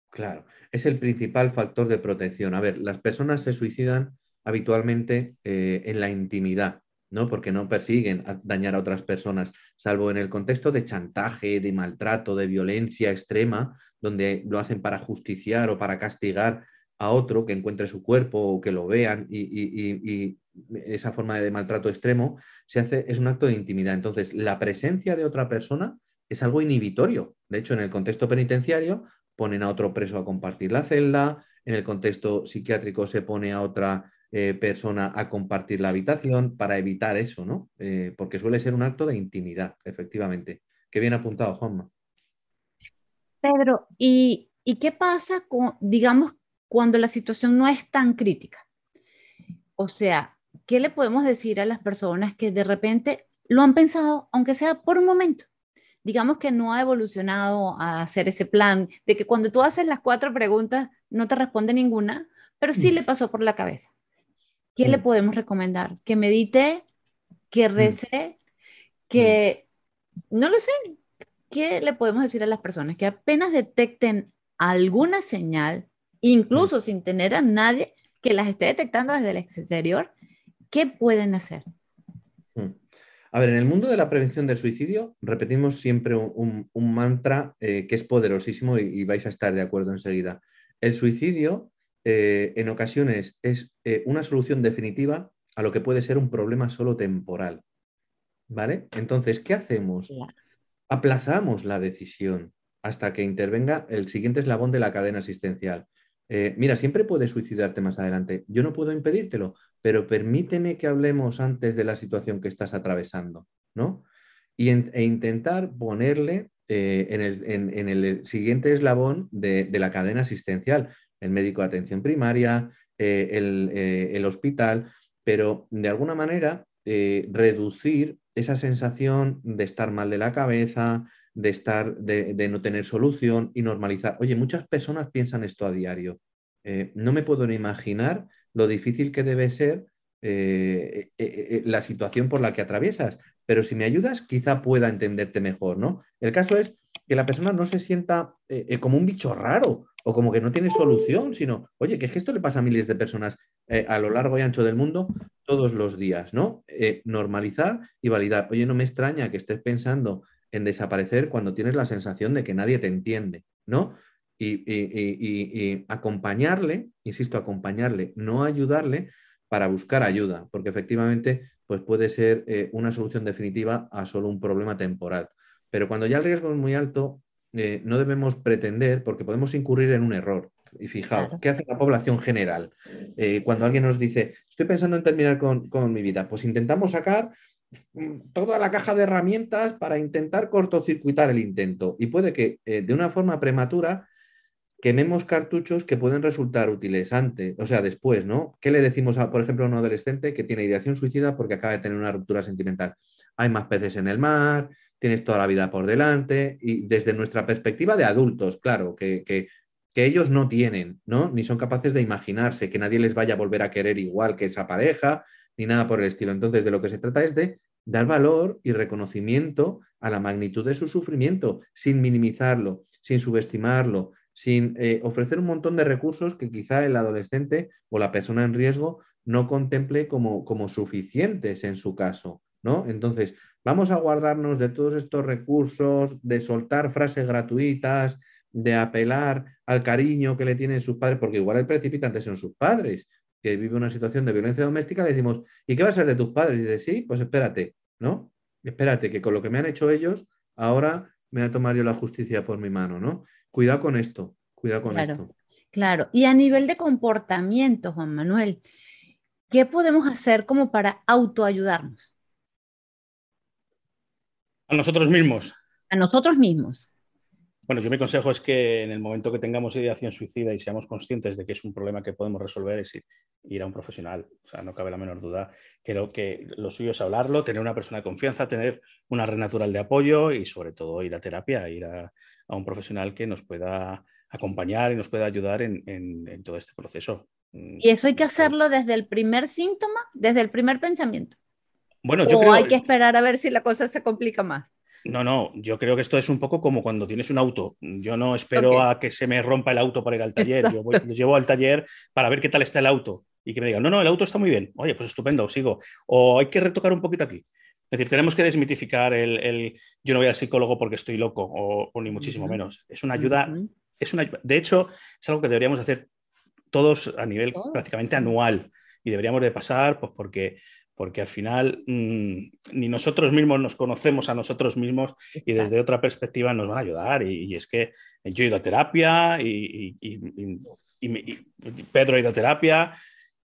F: Claro, es el principal factor de protección. A ver, las personas se suicidan habitualmente eh, en la intimidad, ¿no? Porque no persiguen dañar a otras personas, salvo en el contexto de chantaje, de maltrato, de violencia extrema, donde lo hacen para justiciar o para castigar a otro que encuentre su cuerpo o que lo vean y, esa forma de maltrato extremo se hace, es un acto de intimidad. Entonces, la presencia de otra persona es algo inhibitorio. De hecho, en el contexto penitenciario ponen a otro preso a compartir la celda, en el contexto psiquiátrico se pone a otra eh, persona a compartir la habitación para evitar eso, ¿no? Eh, porque suele ser un acto de intimidad, efectivamente. Qué bien apuntado, Juanma.
D: Pedro, ¿y, qué pasa con, digamos, cuando la situación no es tan crítica? O sea, ¿qué le podemos decir a las personas que de repente lo han pensado, aunque sea por un momento? Digamos que no ha evolucionado a hacer ese plan de que cuando tú haces las cuatro preguntas no te responde ninguna, pero sí le pasó por la cabeza. ¿Qué le mm. podemos recomendar? Que medite, que mm. rece, que no lo sé. ¿Qué le podemos decir a las personas? Que apenas detecten alguna señal, incluso mm. sin tener a nadie que las esté detectando desde el exterior, ¿qué pueden hacer?
F: A ver, en el mundo de la prevención del suicidio repetimos siempre un, mantra eh, que es poderosísimo y, vais a estar de acuerdo enseguida. El suicidio eh, en ocasiones es eh, una solución definitiva a lo que puede ser un problema solo temporal. ¿Vale? Entonces, ¿qué hacemos? Aplazamos la decisión hasta que intervenga el siguiente eslabón de la cadena asistencial. Eh, mira, siempre puedes suicidarte más adelante. Yo no puedo impedírtelo, pero permíteme que hablemos antes de la situación que estás atravesando, ¿no? Y e intentar ponerle en, el, siguiente eslabón de, la cadena asistencial el médico de atención primaria, eh, eh, el, hospital, pero de alguna manera eh, reducir esa sensación de estar mal de la cabeza, de estar, de, no tener solución y normalizar. Oye, muchas personas piensan esto a diario. no me puedo ni imaginar lo difícil que debe ser la situación por la que atraviesas, pero si me ayudas, quizá pueda entenderte mejor, ¿no? El caso es que la persona no se sienta como un bicho raro o como que no tiene solución, sino, oye, que es que esto le pasa a miles de personas eh, a lo largo y ancho del mundo todos los días, ¿no? Eh, normalizar y validar. Oye, no me extraña que estés pensando en desaparecer cuando tienes la sensación de que nadie te entiende, ¿no? Y, acompañarle, insisto, acompañarle, no ayudarle para buscar ayuda, porque efectivamente pues puede ser eh, una solución definitiva a solo un problema temporal. Pero cuando ya el riesgo es muy alto, eh, no debemos pretender, porque podemos incurrir en un error. Y fijaos, ¿qué hace la población general? Eh, cuando alguien nos dice, estoy pensando en terminar con, mi vida, pues intentamos sacar mm, toda la caja de herramientas para intentar cortocircuitar el intento. Y puede que eh, de una forma prematura quememos cartuchos que pueden resultar útiles antes, o sea, después, ¿no? ¿Qué le decimos, a, por ejemplo, a un adolescente que tiene ideación suicida porque acaba de tener una ruptura sentimental? Hay más peces en el mar, tienes toda la vida por delante y desde nuestra perspectiva de adultos, claro, que, ellos no tienen, ¿no? Ni son capaces de imaginarse que nadie les vaya a volver a querer igual que esa pareja, ni nada por el estilo. Entonces, de lo que se trata es de dar valor y reconocimiento a la magnitud de su sufrimiento, sin minimizarlo, sin subestimarlo, sin eh, ofrecer un montón de recursos que quizá el adolescente o la persona en riesgo no contemple como, como suficientes en su caso. ¿no? Entonces, vamos a guardarnos de todos estos recursos, de soltar frases gratuitas, de apelar al cariño que le tienen sus padres, porque igual el precipitante son sus padres, que vive una situación de violencia doméstica, le decimos, ¿y qué va a ser de tus padres? Y dice, sí, pues espérate, ¿no? Espérate, que con lo que me han hecho ellos, ahora me voy a tomar yo la justicia por mi mano, ¿no? Cuidado con esto, cuidado con esto.
D: Claro, y a nivel de comportamiento, Juan Manuel, ¿qué podemos hacer como para autoayudarnos?
E: A nosotros mismos.
D: A nosotros mismos.
E: Bueno, yo mi consejo es que en el momento que tengamos ideación suicida y seamos conscientes de que es un problema que podemos resolver es ir, a un profesional. O sea, no cabe la menor duda que lo, que lo suyo es hablarlo, tener una persona de confianza, tener una red natural de apoyo y sobre todo ir a terapia, ir a, un profesional que nos pueda acompañar y nos pueda ayudar en, todo este proceso.
D: Mm, ¿Y eso hay que hacerlo desde el primer síntoma, desde el primer pensamiento?
E: Bueno, yo
D: ¿O hay que esperar a ver si la cosa se complica más?
E: No, no, yo creo que esto es un poco como cuando tienes un auto. Yo no espero a que se me rompa el auto para ir al taller. Yo voy, llevo al taller para ver qué tal está el auto y que me digan, no, no, el auto está muy bien. Oye, pues estupendo, sigo. O hay que retocar un poquito aquí. Es decir, tenemos que desmitificar el, yo no voy al psicólogo porque estoy loco o, ni muchísimo menos. Es una ayuda, es una, de hecho, es algo que deberíamos hacer todos a nivel prácticamente anual y deberíamos de pasar, pues porque porque al final mm, ni nosotros mismos nos conocemos a nosotros mismos y desde otra perspectiva nos van a ayudar. Y, es que yo he ido a terapia y, Pedro ha ido a terapia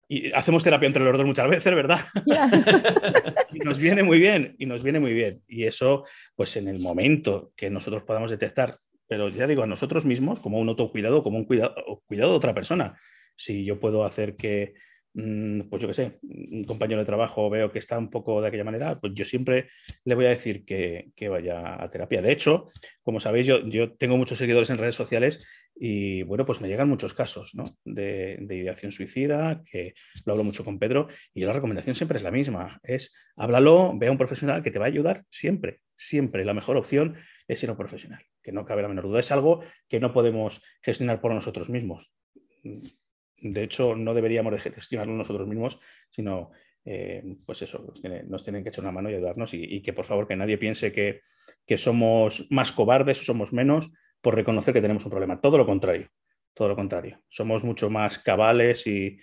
E: y hacemos terapia entre los dos muchas veces, ¿verdad? y nos viene muy bien, y nos viene muy bien. Y eso, pues en el momento que nosotros podamos detectar, pero ya digo, a nosotros mismos, como un autocuidado, como un cuidado, cuidado de otra persona. Si yo puedo hacer que, pues yo qué sé, un compañero de trabajo veo que está un poco de aquella manera, pues yo siempre le voy a decir que, vaya a terapia. De hecho, como sabéis, yo, yo, tengo muchos seguidores en redes sociales y bueno, pues me llegan muchos casos de, ideación suicida, que lo hablo mucho con Pedro, y la recomendación siempre es la misma, es háblalo, ve a un profesional que te va a ayudar siempre, siempre. La mejor opción es ir a un profesional, que no cabe la menor duda. Es algo que no podemos gestionar por nosotros mismos de hecho, no deberíamos de gestionarlo nosotros mismos, sino, eh, pues eso, nos tienen, que echar una mano y ayudarnos y, que por favor que nadie piense que, somos más cobardes o somos menos por reconocer que tenemos un problema. Todo lo contrario, todo lo contrario. Somos mucho más cabales y,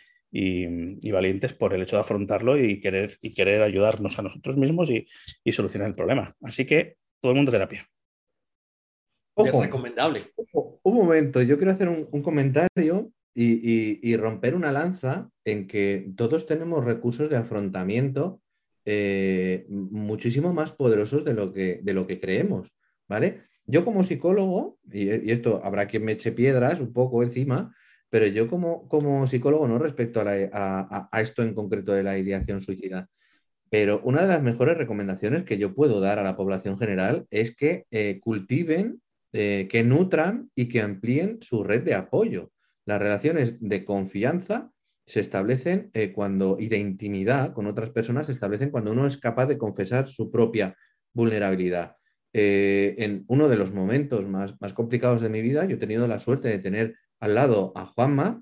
E: valientes por el hecho de afrontarlo y querer, y querer ayudarnos a nosotros mismos y, solucionar el problema. Así que todo el mundo terapia.
C: Ojo, recomendable.
F: un momento, yo quiero hacer un comentario y, romper una lanza en que todos tenemos recursos de afrontamiento eh, muchísimo más poderosos de lo, que, de lo que creemos, ¿vale? Yo como psicólogo, y, esto habrá quien me eche piedras un poco encima, pero yo como, como psicólogo no respecto a, esto en concreto de la ideación suicida, pero una de las mejores recomendaciones que yo puedo dar a la población general es que eh, cultiven, eh, que nutran y que amplíen su red de apoyo. Las relaciones de confianza se establecen eh, cuando, y de intimidad con otras personas se establecen cuando uno es capaz de confesar su propia vulnerabilidad. Eh, en uno de los momentos más, complicados de mi vida, yo he tenido la suerte de tener al lado a Juanma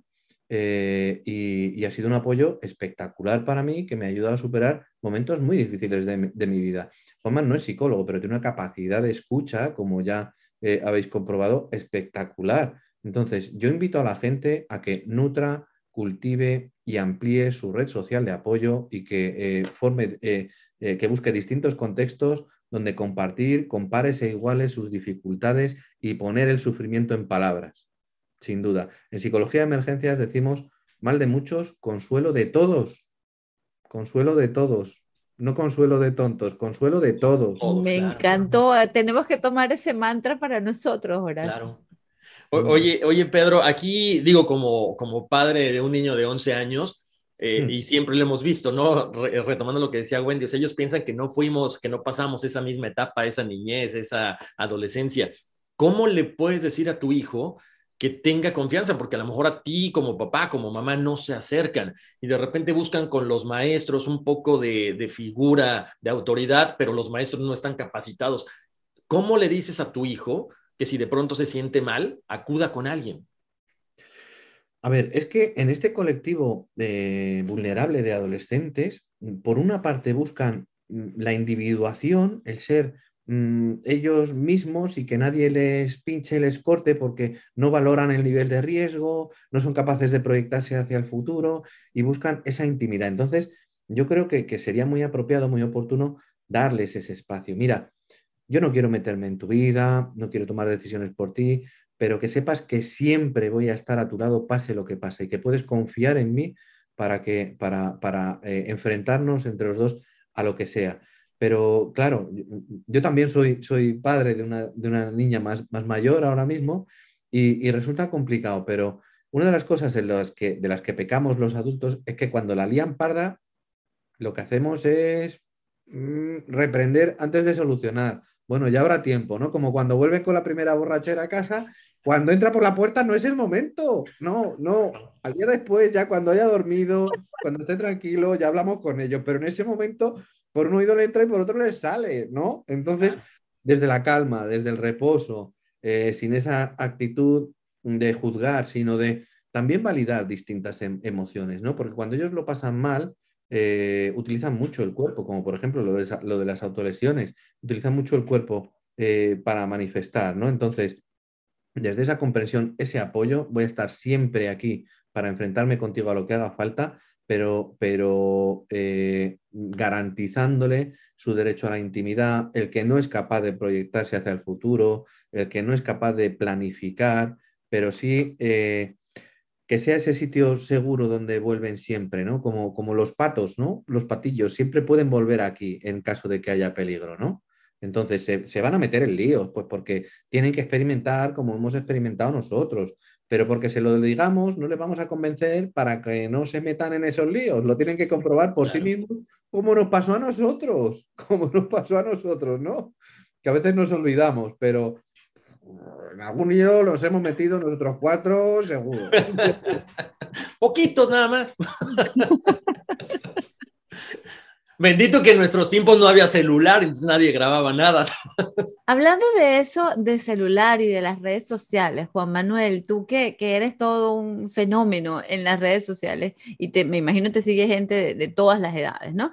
F: eh, y, ha sido un apoyo espectacular para mí que me ha ayudado a superar momentos muy difíciles de, mi vida. Juanma no es psicólogo, pero tiene una capacidad de escucha, como ya habéis comprobado, espectacular. Entonces, yo invito a la gente a que nutra, cultive y amplíe su red social de apoyo y que eh, forme, eh, eh, que busque distintos contextos donde compartir, compares e iguales sus dificultades y poner el sufrimiento en palabras. Sin duda. En psicología de emergencias decimos mal de muchos, consuelo de todos. Consuelo de todos. No consuelo de tontos, consuelo de todos.
D: Me encantó. Tenemos que tomar ese mantra para nosotros, Horacio. Claro.
C: Oye, oye, Pedro, aquí digo como, como padre de un niño de 11 años, eh, y siempre lo hemos visto, ¿no? retomando lo que decía Wendy, ellos piensan que no fuimos, que no pasamos esa misma etapa, esa niñez, esa adolescencia. ¿Cómo le puedes decir a tu hijo que tenga confianza, porque a lo mejor a ti como papá, como mamá no se acercan y de repente buscan con los maestros un poco de, de figura, de autoridad, pero los maestros no están capacitados. ¿Cómo le dices a tu hijo que si de pronto se siente mal, acuda con alguien?
F: A ver, es que en este colectivo de vulnerable de adolescentes, por una parte buscan mm, la individuación, el ser mm, ellos mismos y que nadie les pinche, les corte porque no valoran el nivel de riesgo, no son capaces de proyectarse hacia el futuro y buscan esa intimidad. Entonces, yo creo que sería muy apropiado, muy oportuno darles ese espacio. Mira, yo no quiero meterme en tu vida, no quiero tomar decisiones por ti, pero que sepas que siempre voy a estar a tu lado pase lo que pase y que puedes confiar en mí para, que, para, para eh, enfrentarnos entre los dos a lo que sea. Pero claro, yo también soy, soy padre de una, de una niña más, más, mayor ahora mismo y, y, resulta complicado, pero una de las cosas en las que, de las que pecamos los adultos es que cuando la lían parda, lo que hacemos es mm, reprender antes de solucionar bueno, ya habrá tiempo, ¿no? Como cuando vuelves con la primera borrachera a casa, cuando entra por la puerta no es el momento, no, no, al día después, ya cuando haya dormido, cuando esté tranquilo, ya hablamos con ellos, pero en ese momento por un oído le entra y por otro le sale, ¿no? Entonces, desde la calma, desde el reposo, eh, sin esa actitud de juzgar, sino de también validar distintas em, emociones, ¿no? Porque cuando ellos lo pasan mal, eh, utilizan mucho el cuerpo, como por ejemplo lo de, lo de las autolesiones, utilizan mucho el cuerpo eh, para manifestar, ¿no? Entonces, desde esa comprensión, ese apoyo, voy a estar siempre aquí para enfrentarme contigo a lo que haga falta, pero, pero eh, garantizándole su derecho a la intimidad, el que no es capaz de proyectarse hacia el futuro, el que no es capaz de planificar, pero sí que sea ese sitio seguro donde vuelven siempre, ¿no? Como, como los patos, ¿no? Los patillos siempre pueden volver aquí en caso de que haya peligro, ¿no? Entonces se, van a meter en líos, pues porque tienen que experimentar como hemos experimentado nosotros, pero porque se lo digamos no les vamos a convencer para que no se metan en esos líos, lo tienen que comprobar por sí mismos, como nos pasó a nosotros, como nos pasó a nosotros, ¿no? Que a veces nos olvidamos, pero en algún lío los hemos metido nosotros cuatro, seguro.
C: Poquitos nada más. Bendito que en nuestros tiempos no había celular, entonces nadie grababa nada.
D: Hablando de eso, de celular y de las redes sociales, Juan Manuel, tú que, que eres todo un fenómeno en las redes sociales y te, me imagino te sigue gente de, todas las edades, ¿no?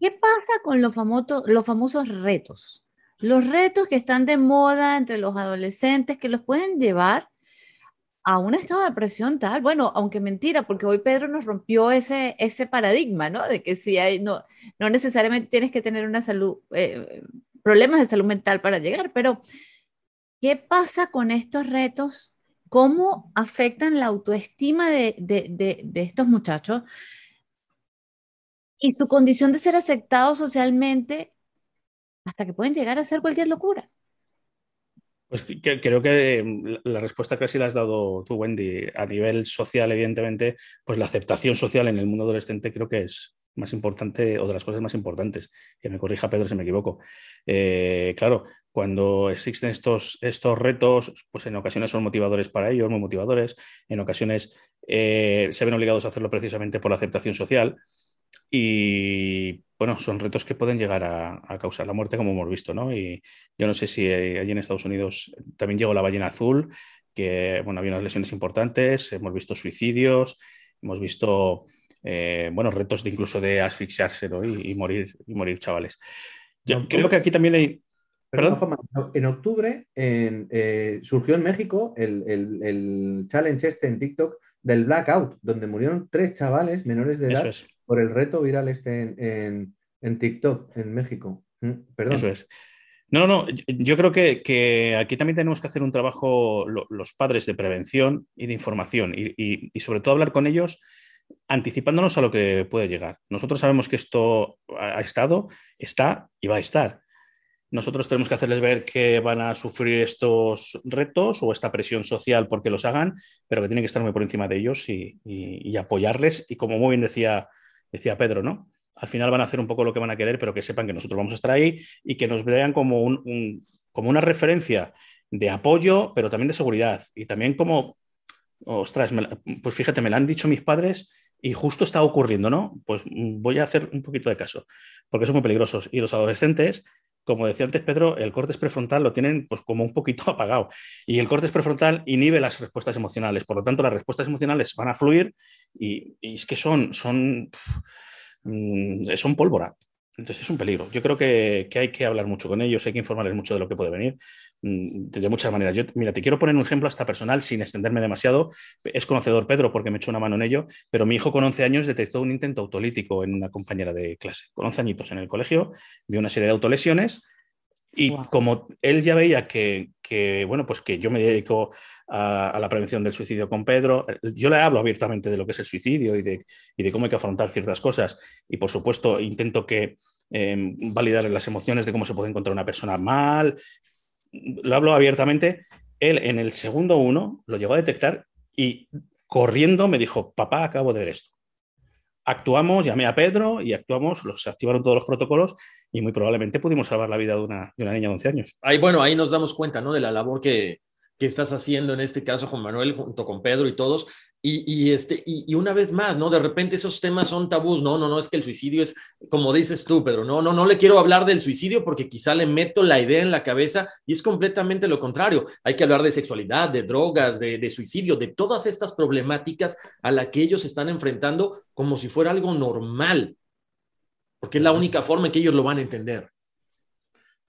D: ¿Qué pasa con los famosos retos? Los retos que están de moda entre los adolescentes que los pueden llevar a un estado de presión tal, bueno, aunque mentira, porque hoy Pedro nos rompió ese, ese paradigma, ¿no? De que si hay, no, no necesariamente tienes que tener una salud, eh, problemas de salud mental para llegar, pero ¿qué pasa con estos retos? ¿Cómo afectan la autoestima de, de, de estos muchachos? Y su condición de ser aceptados socialmente hasta que pueden llegar a hacer cualquier locura.
E: Pues creo que mm, la respuesta casi la has dado tú, Wendy. A nivel social, evidentemente, pues la aceptación social en el mundo adolescente creo que es más importante o de las cosas más importantes. Que me corrija Pedro si me equivoco. Eh, claro, cuando existen estos, estos retos, pues en ocasiones son motivadores para ellos, muy motivadores. En ocasiones eh, se ven obligados a hacerlo precisamente por la aceptación social. Y bueno, son retos que pueden llegar a, causar la muerte, como hemos visto, ¿no? Y yo no sé si eh, allí en Estados Unidos también llegó la ballena azul, que bueno, había unas lesiones importantes, hemos visto suicidios, hemos visto eh, bueno, retos de incluso de asfixiarse y, morir, y morir chavales. Yo creo que aquí también hay.
F: ¿Perdón? en octubre eh, surgió en México el, el, challenge este en TikTok del blackout, donde murieron tres chavales menores de edad por el reto viral este en, TikTok, en México. Mm, perdón.
E: Eso es. No, no, yo creo que, aquí también tenemos que hacer un trabajo los padres de prevención y de información y, sobre todo hablar con ellos anticipándonos a lo que puede llegar. Nosotros sabemos que esto ha estado, está y va a estar. Nosotros tenemos que hacerles ver que van a sufrir estos retos o esta presión social porque los hagan, pero que tienen que estar muy por encima de ellos y apoyarles. Y como muy bien decía decía Pedro, ¿no? Al final van a hacer un poco lo que van a querer, pero que sepan que nosotros vamos a estar ahí y que nos vean como, un, como una referencia de apoyo, pero también de seguridad. Y también como, ostras, pues fíjate, me lo han dicho mis padres y justo está ocurriendo, ¿no? Pues voy a hacer un poquito de caso, porque son muy peligrosos. Y los adolescentes, como decía antes Pedro, el corte prefrontal lo tienen pues como un poquito apagado. Y el corte prefrontal inhibe las respuestas emocionales. Por lo tanto, las respuestas emocionales van a fluir y, es que son, son, mm, son pólvora. Entonces es un peligro. Yo creo que, hay que hablar mucho con ellos, hay que informarles mucho de lo que puede venir de muchas maneras. Yo, mira, te quiero poner un ejemplo hasta personal sin extenderme demasiado. Es conocedor Pedro porque me echó una mano en ello, pero mi hijo con 11 años detectó un intento autolítico en una compañera de clase. Con 11 añitos en el colegio, vio una serie de autolesiones y como él ya veía que, bueno, pues que yo me dedico a, la prevención del suicidio con Pedro, yo le hablo abiertamente de lo que es el suicidio y de, de cómo hay que afrontar ciertas cosas. Y por supuesto, intento que eh, validar las emociones de cómo se puede encontrar una persona mal. Lo hablo abiertamente. Él en el segundo uno lo llegó a detectar y corriendo me dijo, papá, acabo de ver esto actuamos, llamé a Pedro y actuamos, los activaron todos los protocolos y muy probablemente pudimos salvar la vida de una, de una niña de 11 años.
C: Ahí, bueno, ahí nos damos cuenta, ¿no? De la labor que, que estás haciendo en este caso, Juan Manuel, junto con Pedro y todos. Y, este, y, una vez más, ¿no? De repente esos temas son tabús. No, no, no, es que el suicidio es, como dices tú, Pedro, no, no, no le quiero hablar del suicidio porque quizá le meto la idea en la cabeza y es completamente lo contrario. Hay que hablar de sexualidad, de drogas, de, de suicidio, de todas estas problemáticas a las que ellos están enfrentando como si fuera algo normal, porque es la única forma en que ellos lo van a entender.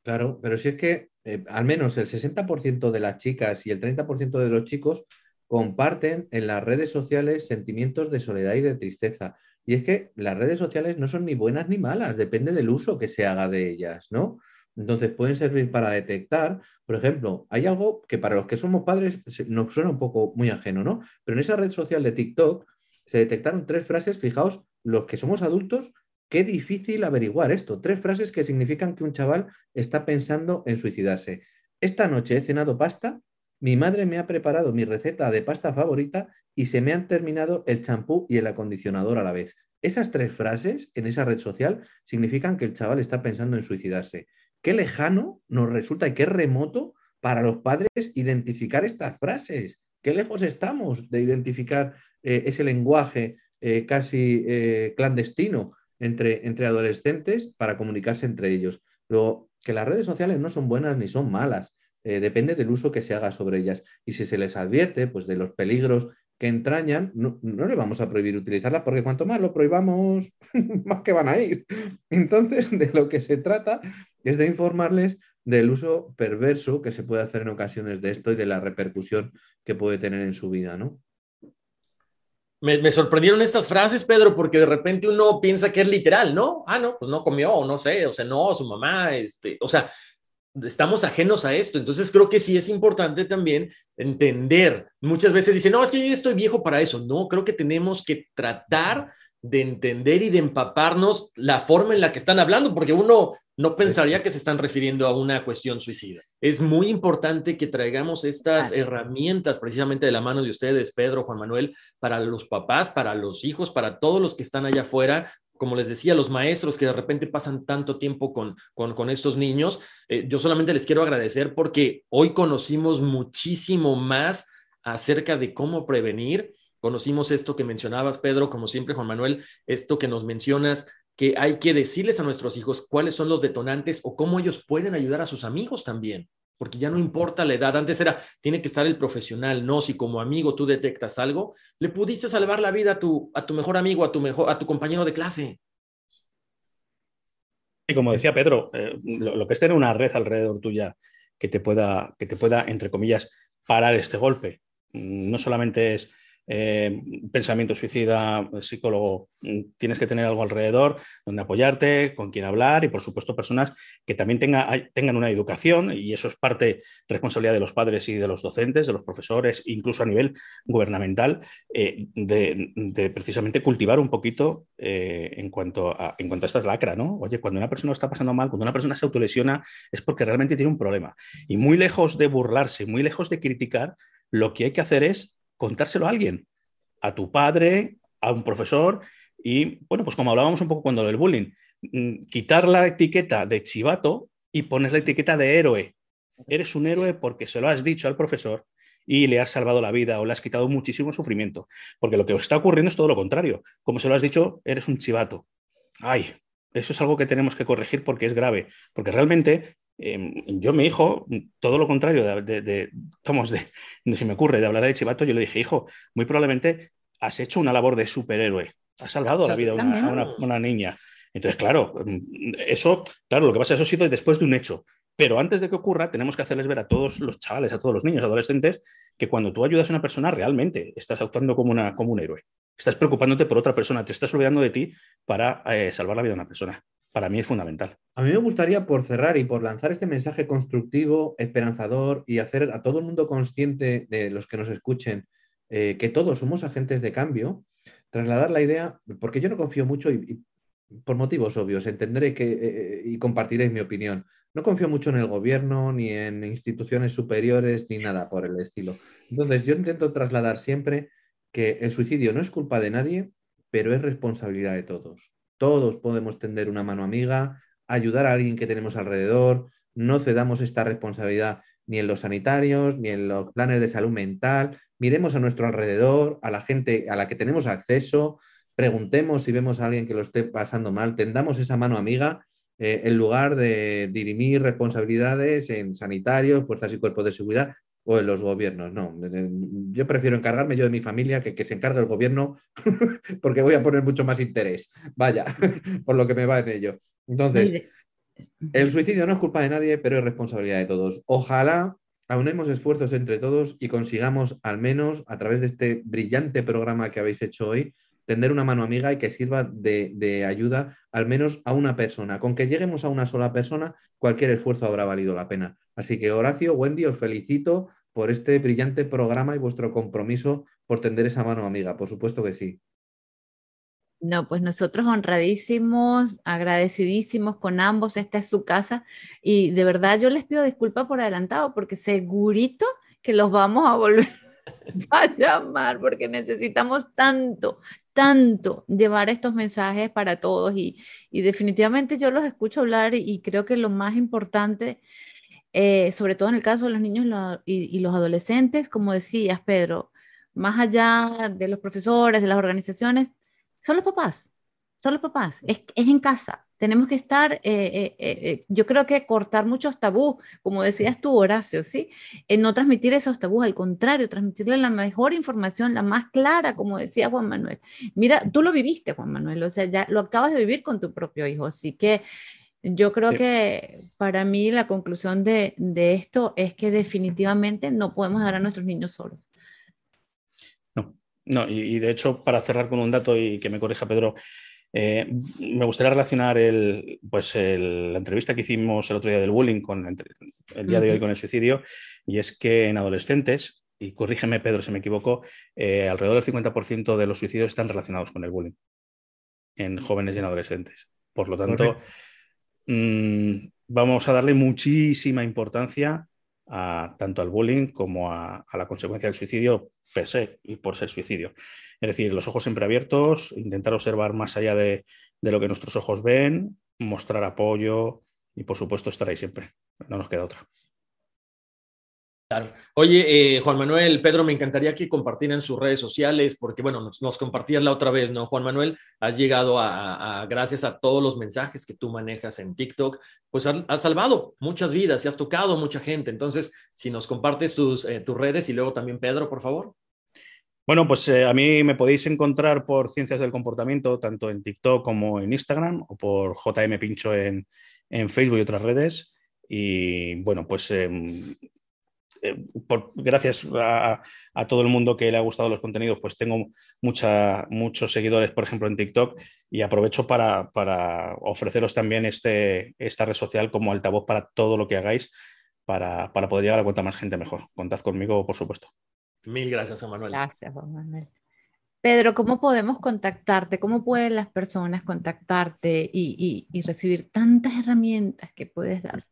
F: Claro, pero si es que eh, al menos el 60% de las chicas y el 30% de los chicos comparten en las redes sociales sentimientos de soledad y de tristeza. Y es que las redes sociales no son ni buenas ni malas, depende del uso que se haga de ellas, ¿no? Entonces pueden servir para detectar, por ejemplo, hay algo que para los que somos padres nos suena un poco muy ajeno, ¿no? Pero en esa red social de TikTok se detectaron tres frases, fijaos, los que somos adultos Qué difícil averiguar esto. Tres frases que significan que un chaval está pensando en suicidarse. Esta noche he cenado pasta, mi madre me ha preparado mi receta de pasta favorita y se me han terminado el champú y el acondicionador a la vez. Esas tres frases en esa red social significan que el chaval está pensando en suicidarse. Qué lejano nos resulta y qué remoto para los padres identificar estas frases. Qué lejos estamos de identificar eh, ese lenguaje eh, casi eh, clandestino entre, entre adolescentes para comunicarse entre ellos. Luego, que las redes sociales no son buenas ni son malas, eh, depende del uso que se haga sobre ellas. Y si se les advierte pues, de los peligros que entrañan, no, le vamos a prohibir utilizarlas porque cuanto más lo prohibamos, más que van a ir. Entonces, de lo que se trata es de informarles del uso perverso que se puede hacer en ocasiones de esto y de la repercusión que puede tener en su vida, ¿no?
C: Me, sorprendieron estas frases, Pedro, porque de repente uno piensa que es literal, ¿no? Ah, no, pues no comió, no sé, o sea, no, su mamá, este, o sea, estamos ajenos a esto. Entonces creo que sí es importante también entender. Muchas veces dicen, no, es que yo estoy viejo para eso. No, creo que tenemos que tratar de entender y de empaparnos la forma en la que están hablando, porque uno no pensaría que se están refiriendo a una cuestión suicida. Es muy importante que traigamos estas herramientas precisamente de la mano de ustedes, Pedro, Juan Manuel, para los papás, para los hijos, para todos los que están allá afuera, como les decía, los maestros que de repente pasan tanto tiempo con, con, estos niños. Eh, yo solamente les quiero agradecer porque hoy conocimos muchísimo más acerca de cómo prevenir. Conocimos esto que mencionabas, Pedro, como siempre, Juan Manuel, esto que nos mencionas que hay que decirles a nuestros hijos cuáles son los detonantes o cómo ellos pueden ayudar a sus amigos también, porque ya no importa la edad. Antes era, tiene que estar el profesional, no, si como amigo tú detectas algo, le pudiste salvar la vida a tu, a tu mejor amigo, a tu, mejor, a tu compañero de clase.
E: Y como decía Pedro, eh, lo, que es tener una red alrededor tuya que te pueda, que te pueda, entre comillas, parar este golpe. No solamente es eh, pensamiento suicida, psicólogo, mm, tienes que tener algo alrededor donde apoyarte, con quien hablar y, por supuesto, personas que también tengan una educación y eso es parte responsabilidad de los padres y de los docentes, de los profesores, incluso a nivel gubernamental, eh, de, precisamente cultivar un poquito eh, en, cuanto a, en cuanto a esta lacra, ¿no? Oye, cuando una persona está pasando mal, cuando una persona se autolesiona, es porque realmente tiene un problema. Y muy lejos de burlarse, muy lejos de criticar, lo que hay que hacer es contárselo a alguien, a tu padre, a un profesor y, bueno, pues como hablábamos un poco cuando del bullying, mm, quitar la etiqueta de chivato y poner la etiqueta de héroe. eres un héroe porque se lo has dicho al profesor y le has salvado la vida o le has quitado muchísimo sufrimiento. Porque lo que os está ocurriendo es todo lo contrario. Como se lo has dicho, eres un chivato. Ay, eso es algo que tenemos que corregir porque es grave. Porque realmente em, yo, mi hijo, todo lo contrario de, de, vamos, de, si me ocurre de hablar de chivato, yo le dije, hijo, muy probablemente has hecho una labor de superhéroe. Has salvado la vida a una, niña. Entonces, claro, em, eso, claro, lo que pasa, eso ha sido después de un hecho. Pero antes de que ocurra, tenemos que hacerles ver a todos los chavales, a todos los niños, adolescentes, que cuando tú ayudas a una persona, realmente estás actuando como, una, como un héroe. Estás preocupándote por otra persona, te estás olvidando de ti para eh, salvar la vida de una persona. Para mí es fundamental.
F: A mí me gustaría, por cerrar y por lanzar este mensaje constructivo, esperanzador y hacer a todo el mundo consciente de los que nos escuchen eh, que todos somos agentes de cambio, trasladar la idea, porque yo no confío mucho y, por motivos obvios, entenderé que eh, y compartiréis mi opinión. No confío mucho en el gobierno, ni en instituciones superiores, ni nada por el estilo. Entonces, yo intento trasladar siempre que el suicidio no es culpa de nadie, pero es responsabilidad de todos. Todos podemos tender una mano amiga, ayudar a alguien que tenemos alrededor, no cedamos esta responsabilidad ni en los sanitarios, ni en los planes de salud mental. Miremos a nuestro alrededor, a la gente a la que tenemos acceso, preguntemos si vemos a alguien que lo esté pasando mal, tendamos esa mano amiga eh, en lugar de dirimir responsabilidades en sanitarios, fuerzas y cuerpos de seguridad o en los gobiernos. No, yo prefiero encargarme yo de mi familia que que se encargue el gobierno porque voy a poner mucho más interés. Vaya, por lo que me va en ello. Entonces, el suicidio no es culpa de nadie, pero es responsabilidad de todos. Ojalá aunemos esfuerzos entre todos y consigamos, al menos a través de este brillante programa que habéis hecho hoy, tender una mano amiga y que sirva de, ayuda al menos a una persona. Con que lleguemos a una sola persona, cualquier esfuerzo habrá valido la pena. Así que Horacio, Wendy, os felicito por este brillante programa y vuestro compromiso por tender esa mano amiga. Por supuesto que sí.
D: No, pues nosotros honradísimos, agradecidísimos con ambos. Esta es su casa y de verdad yo les pido disculpas por adelantado porque segurito que los vamos a volver a llamar porque necesitamos tanto, tanto llevar estos mensajes para todos y, definitivamente yo los escucho hablar y, creo que lo más importante, eh, sobre todo en el caso de los niños y, los adolescentes, como decías, Pedro, más allá de los profesores, de las organizaciones, son los papás, son los papás, es, es en casa, tenemos que estar, eh, eh, eh, yo creo que cortar muchos tabús, como decías tú, Horacio, ¿sí? En no transmitir esos tabús, al contrario, transmitirle la mejor información, la más clara, como decía Juan Manuel. Mira, tú lo viviste, Juan Manuel, o sea, ya lo acabas de vivir con tu propio hijo, así que yo creo que para mí la conclusión de, de esto es que definitivamente no podemos dar a nuestros niños solos.
E: No, no, y, de hecho, para cerrar con un dato y que me corrija Pedro, eh, me gustaría relacionar el, pues la entrevista que hicimos el otro día del bullying con el, día de hoy con el suicidio, y es que en adolescentes, y corrígeme Pedro si me equivoco, eh, alrededor del 50% de los suicidios están relacionados con el bullying en jóvenes y en adolescentes. Por lo tanto, mm, vamos a darle muchísima importancia tanto al bullying como a, la consecuencia del suicidio per se y por ser suicidio. Es decir, los ojos siempre abiertos, intentar observar más allá de, de lo que nuestros ojos ven, mostrar apoyo y por supuesto estar ahí siempre. No nos queda otra.
C: Claro. Oye, eh, Juan Manuel, Pedro, me encantaría que compartieran sus redes sociales, porque bueno, nos, nos compartías la otra vez, ¿no? Juan Manuel, has llegado a, gracias a todos los mensajes que tú manejas en TikTok, pues has, salvado muchas vidas y has tocado mucha gente. Entonces, si nos compartes tus, eh, tus redes y luego también Pedro, por favor.
E: Bueno, pues eh, a mí me podéis encontrar por Ciencias del Comportamiento, tanto en TikTok como en Instagram, o por JM Pincho en, en Facebook y otras redes. Y bueno, pues em, eh, gracias a, todo el mundo que le ha gustado los contenidos, pues tengo muchos seguidores, por ejemplo, en TikTok y aprovecho para, ofreceros también este, esta red social como altavoz para todo lo que hagáis para, poder llegar a cuanta más gente mejor. Contad conmigo, por supuesto.
C: Mil gracias, Manuel.
D: Gracias, Manuel. Pedro, ¿cómo podemos contactarte? ¿Cómo pueden las personas contactarte y recibir tantas herramientas que puedes dar?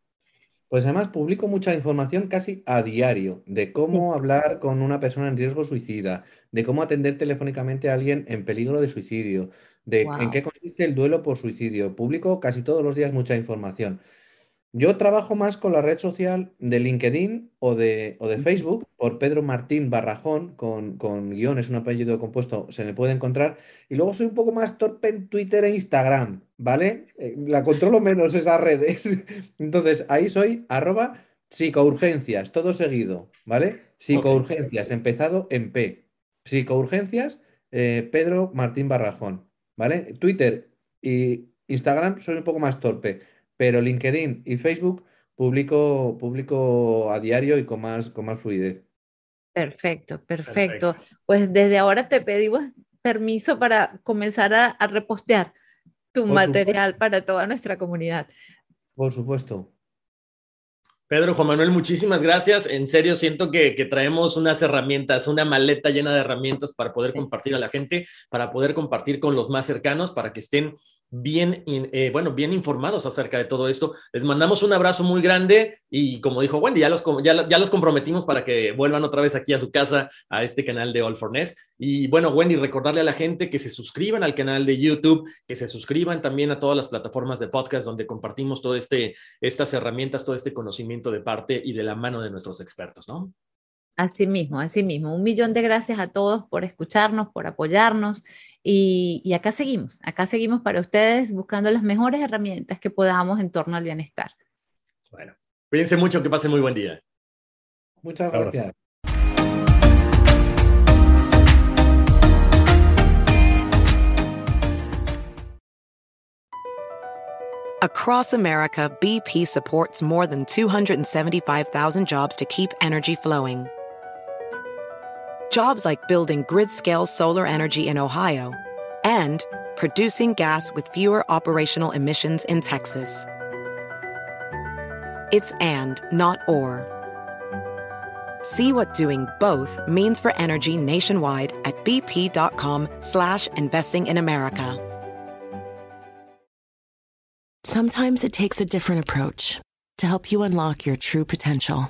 F: Pues además publico mucha información casi a diario de cómo hablar con una persona en riesgo suicida, de cómo atender telefónicamente a alguien en peligro de suicidio, de en qué consiste el duelo por suicidio. Publico casi todos los días mucha información. Yo trabajo más con la red social de LinkedIn o de, o de Facebook, por Pedro Martín Barrajón, con, con guion, es un apellido compuesto, se me puede encontrar. Y luego soy un poco más torpe en Twitter e Instagram, ¿vale? Eh, la controlo menos esas redes. Entonces, ahí soy arroba psicourgencias, todo seguido, ¿vale? Psicourgencias, empezado en P. Psicourgencias, eh, Pedro Martín Barrajón, ¿vale? Twitter y Instagram soy un poco más torpe pero LinkedIn y Facebook publico, publico a diario y con más, con más fluidez.
D: Perfecto, perfecto, Pues desde ahora te pedimos permiso para comenzar a, repostear tu material para toda nuestra comunidad.
F: Por supuesto.
C: Pedro, Juan Manuel, muchísimas gracias. En serio, siento que, traemos unas herramientas, una maleta llena de herramientas para poder compartir a la gente, para poder compartir con los más cercanos, para que estén bien, eh, bueno, bien informados acerca de todo esto. Les mandamos un abrazo muy grande y como dijo Wendy, ya los, ya, ya los comprometimos para que vuelvan otra vez aquí a su casa, a este canal de All for Nest. Y bueno, Wendy, recordarle a la gente que se suscriban al canal de YouTube, que se suscriban también a todas las plataformas de podcast donde compartimos todo este, estas herramientas, todo este conocimiento de parte y de la mano de nuestros expertos, ¿no?
D: Así mismo, así mismo. Un millón de gracias a todos por escucharnos, por apoyarnos y, acá seguimos, acá seguimos para ustedes buscando las mejores herramientas que podamos en torno al bienestar.
C: Bueno, cuídense mucho, que pasen muy buen día.
F: Muchas gracias.
A: Across America, BP supports more than 275,000 jobs to keep energy flowing. Jobs like building grid scale solar energy in Ohio and producing gas with fewer operational emissions in Texas. It's and, not or. See what doing both means for energy nationwide at bp.com slash investing in America.
G: Sometimes it takes a different approach to help you unlock your true potential.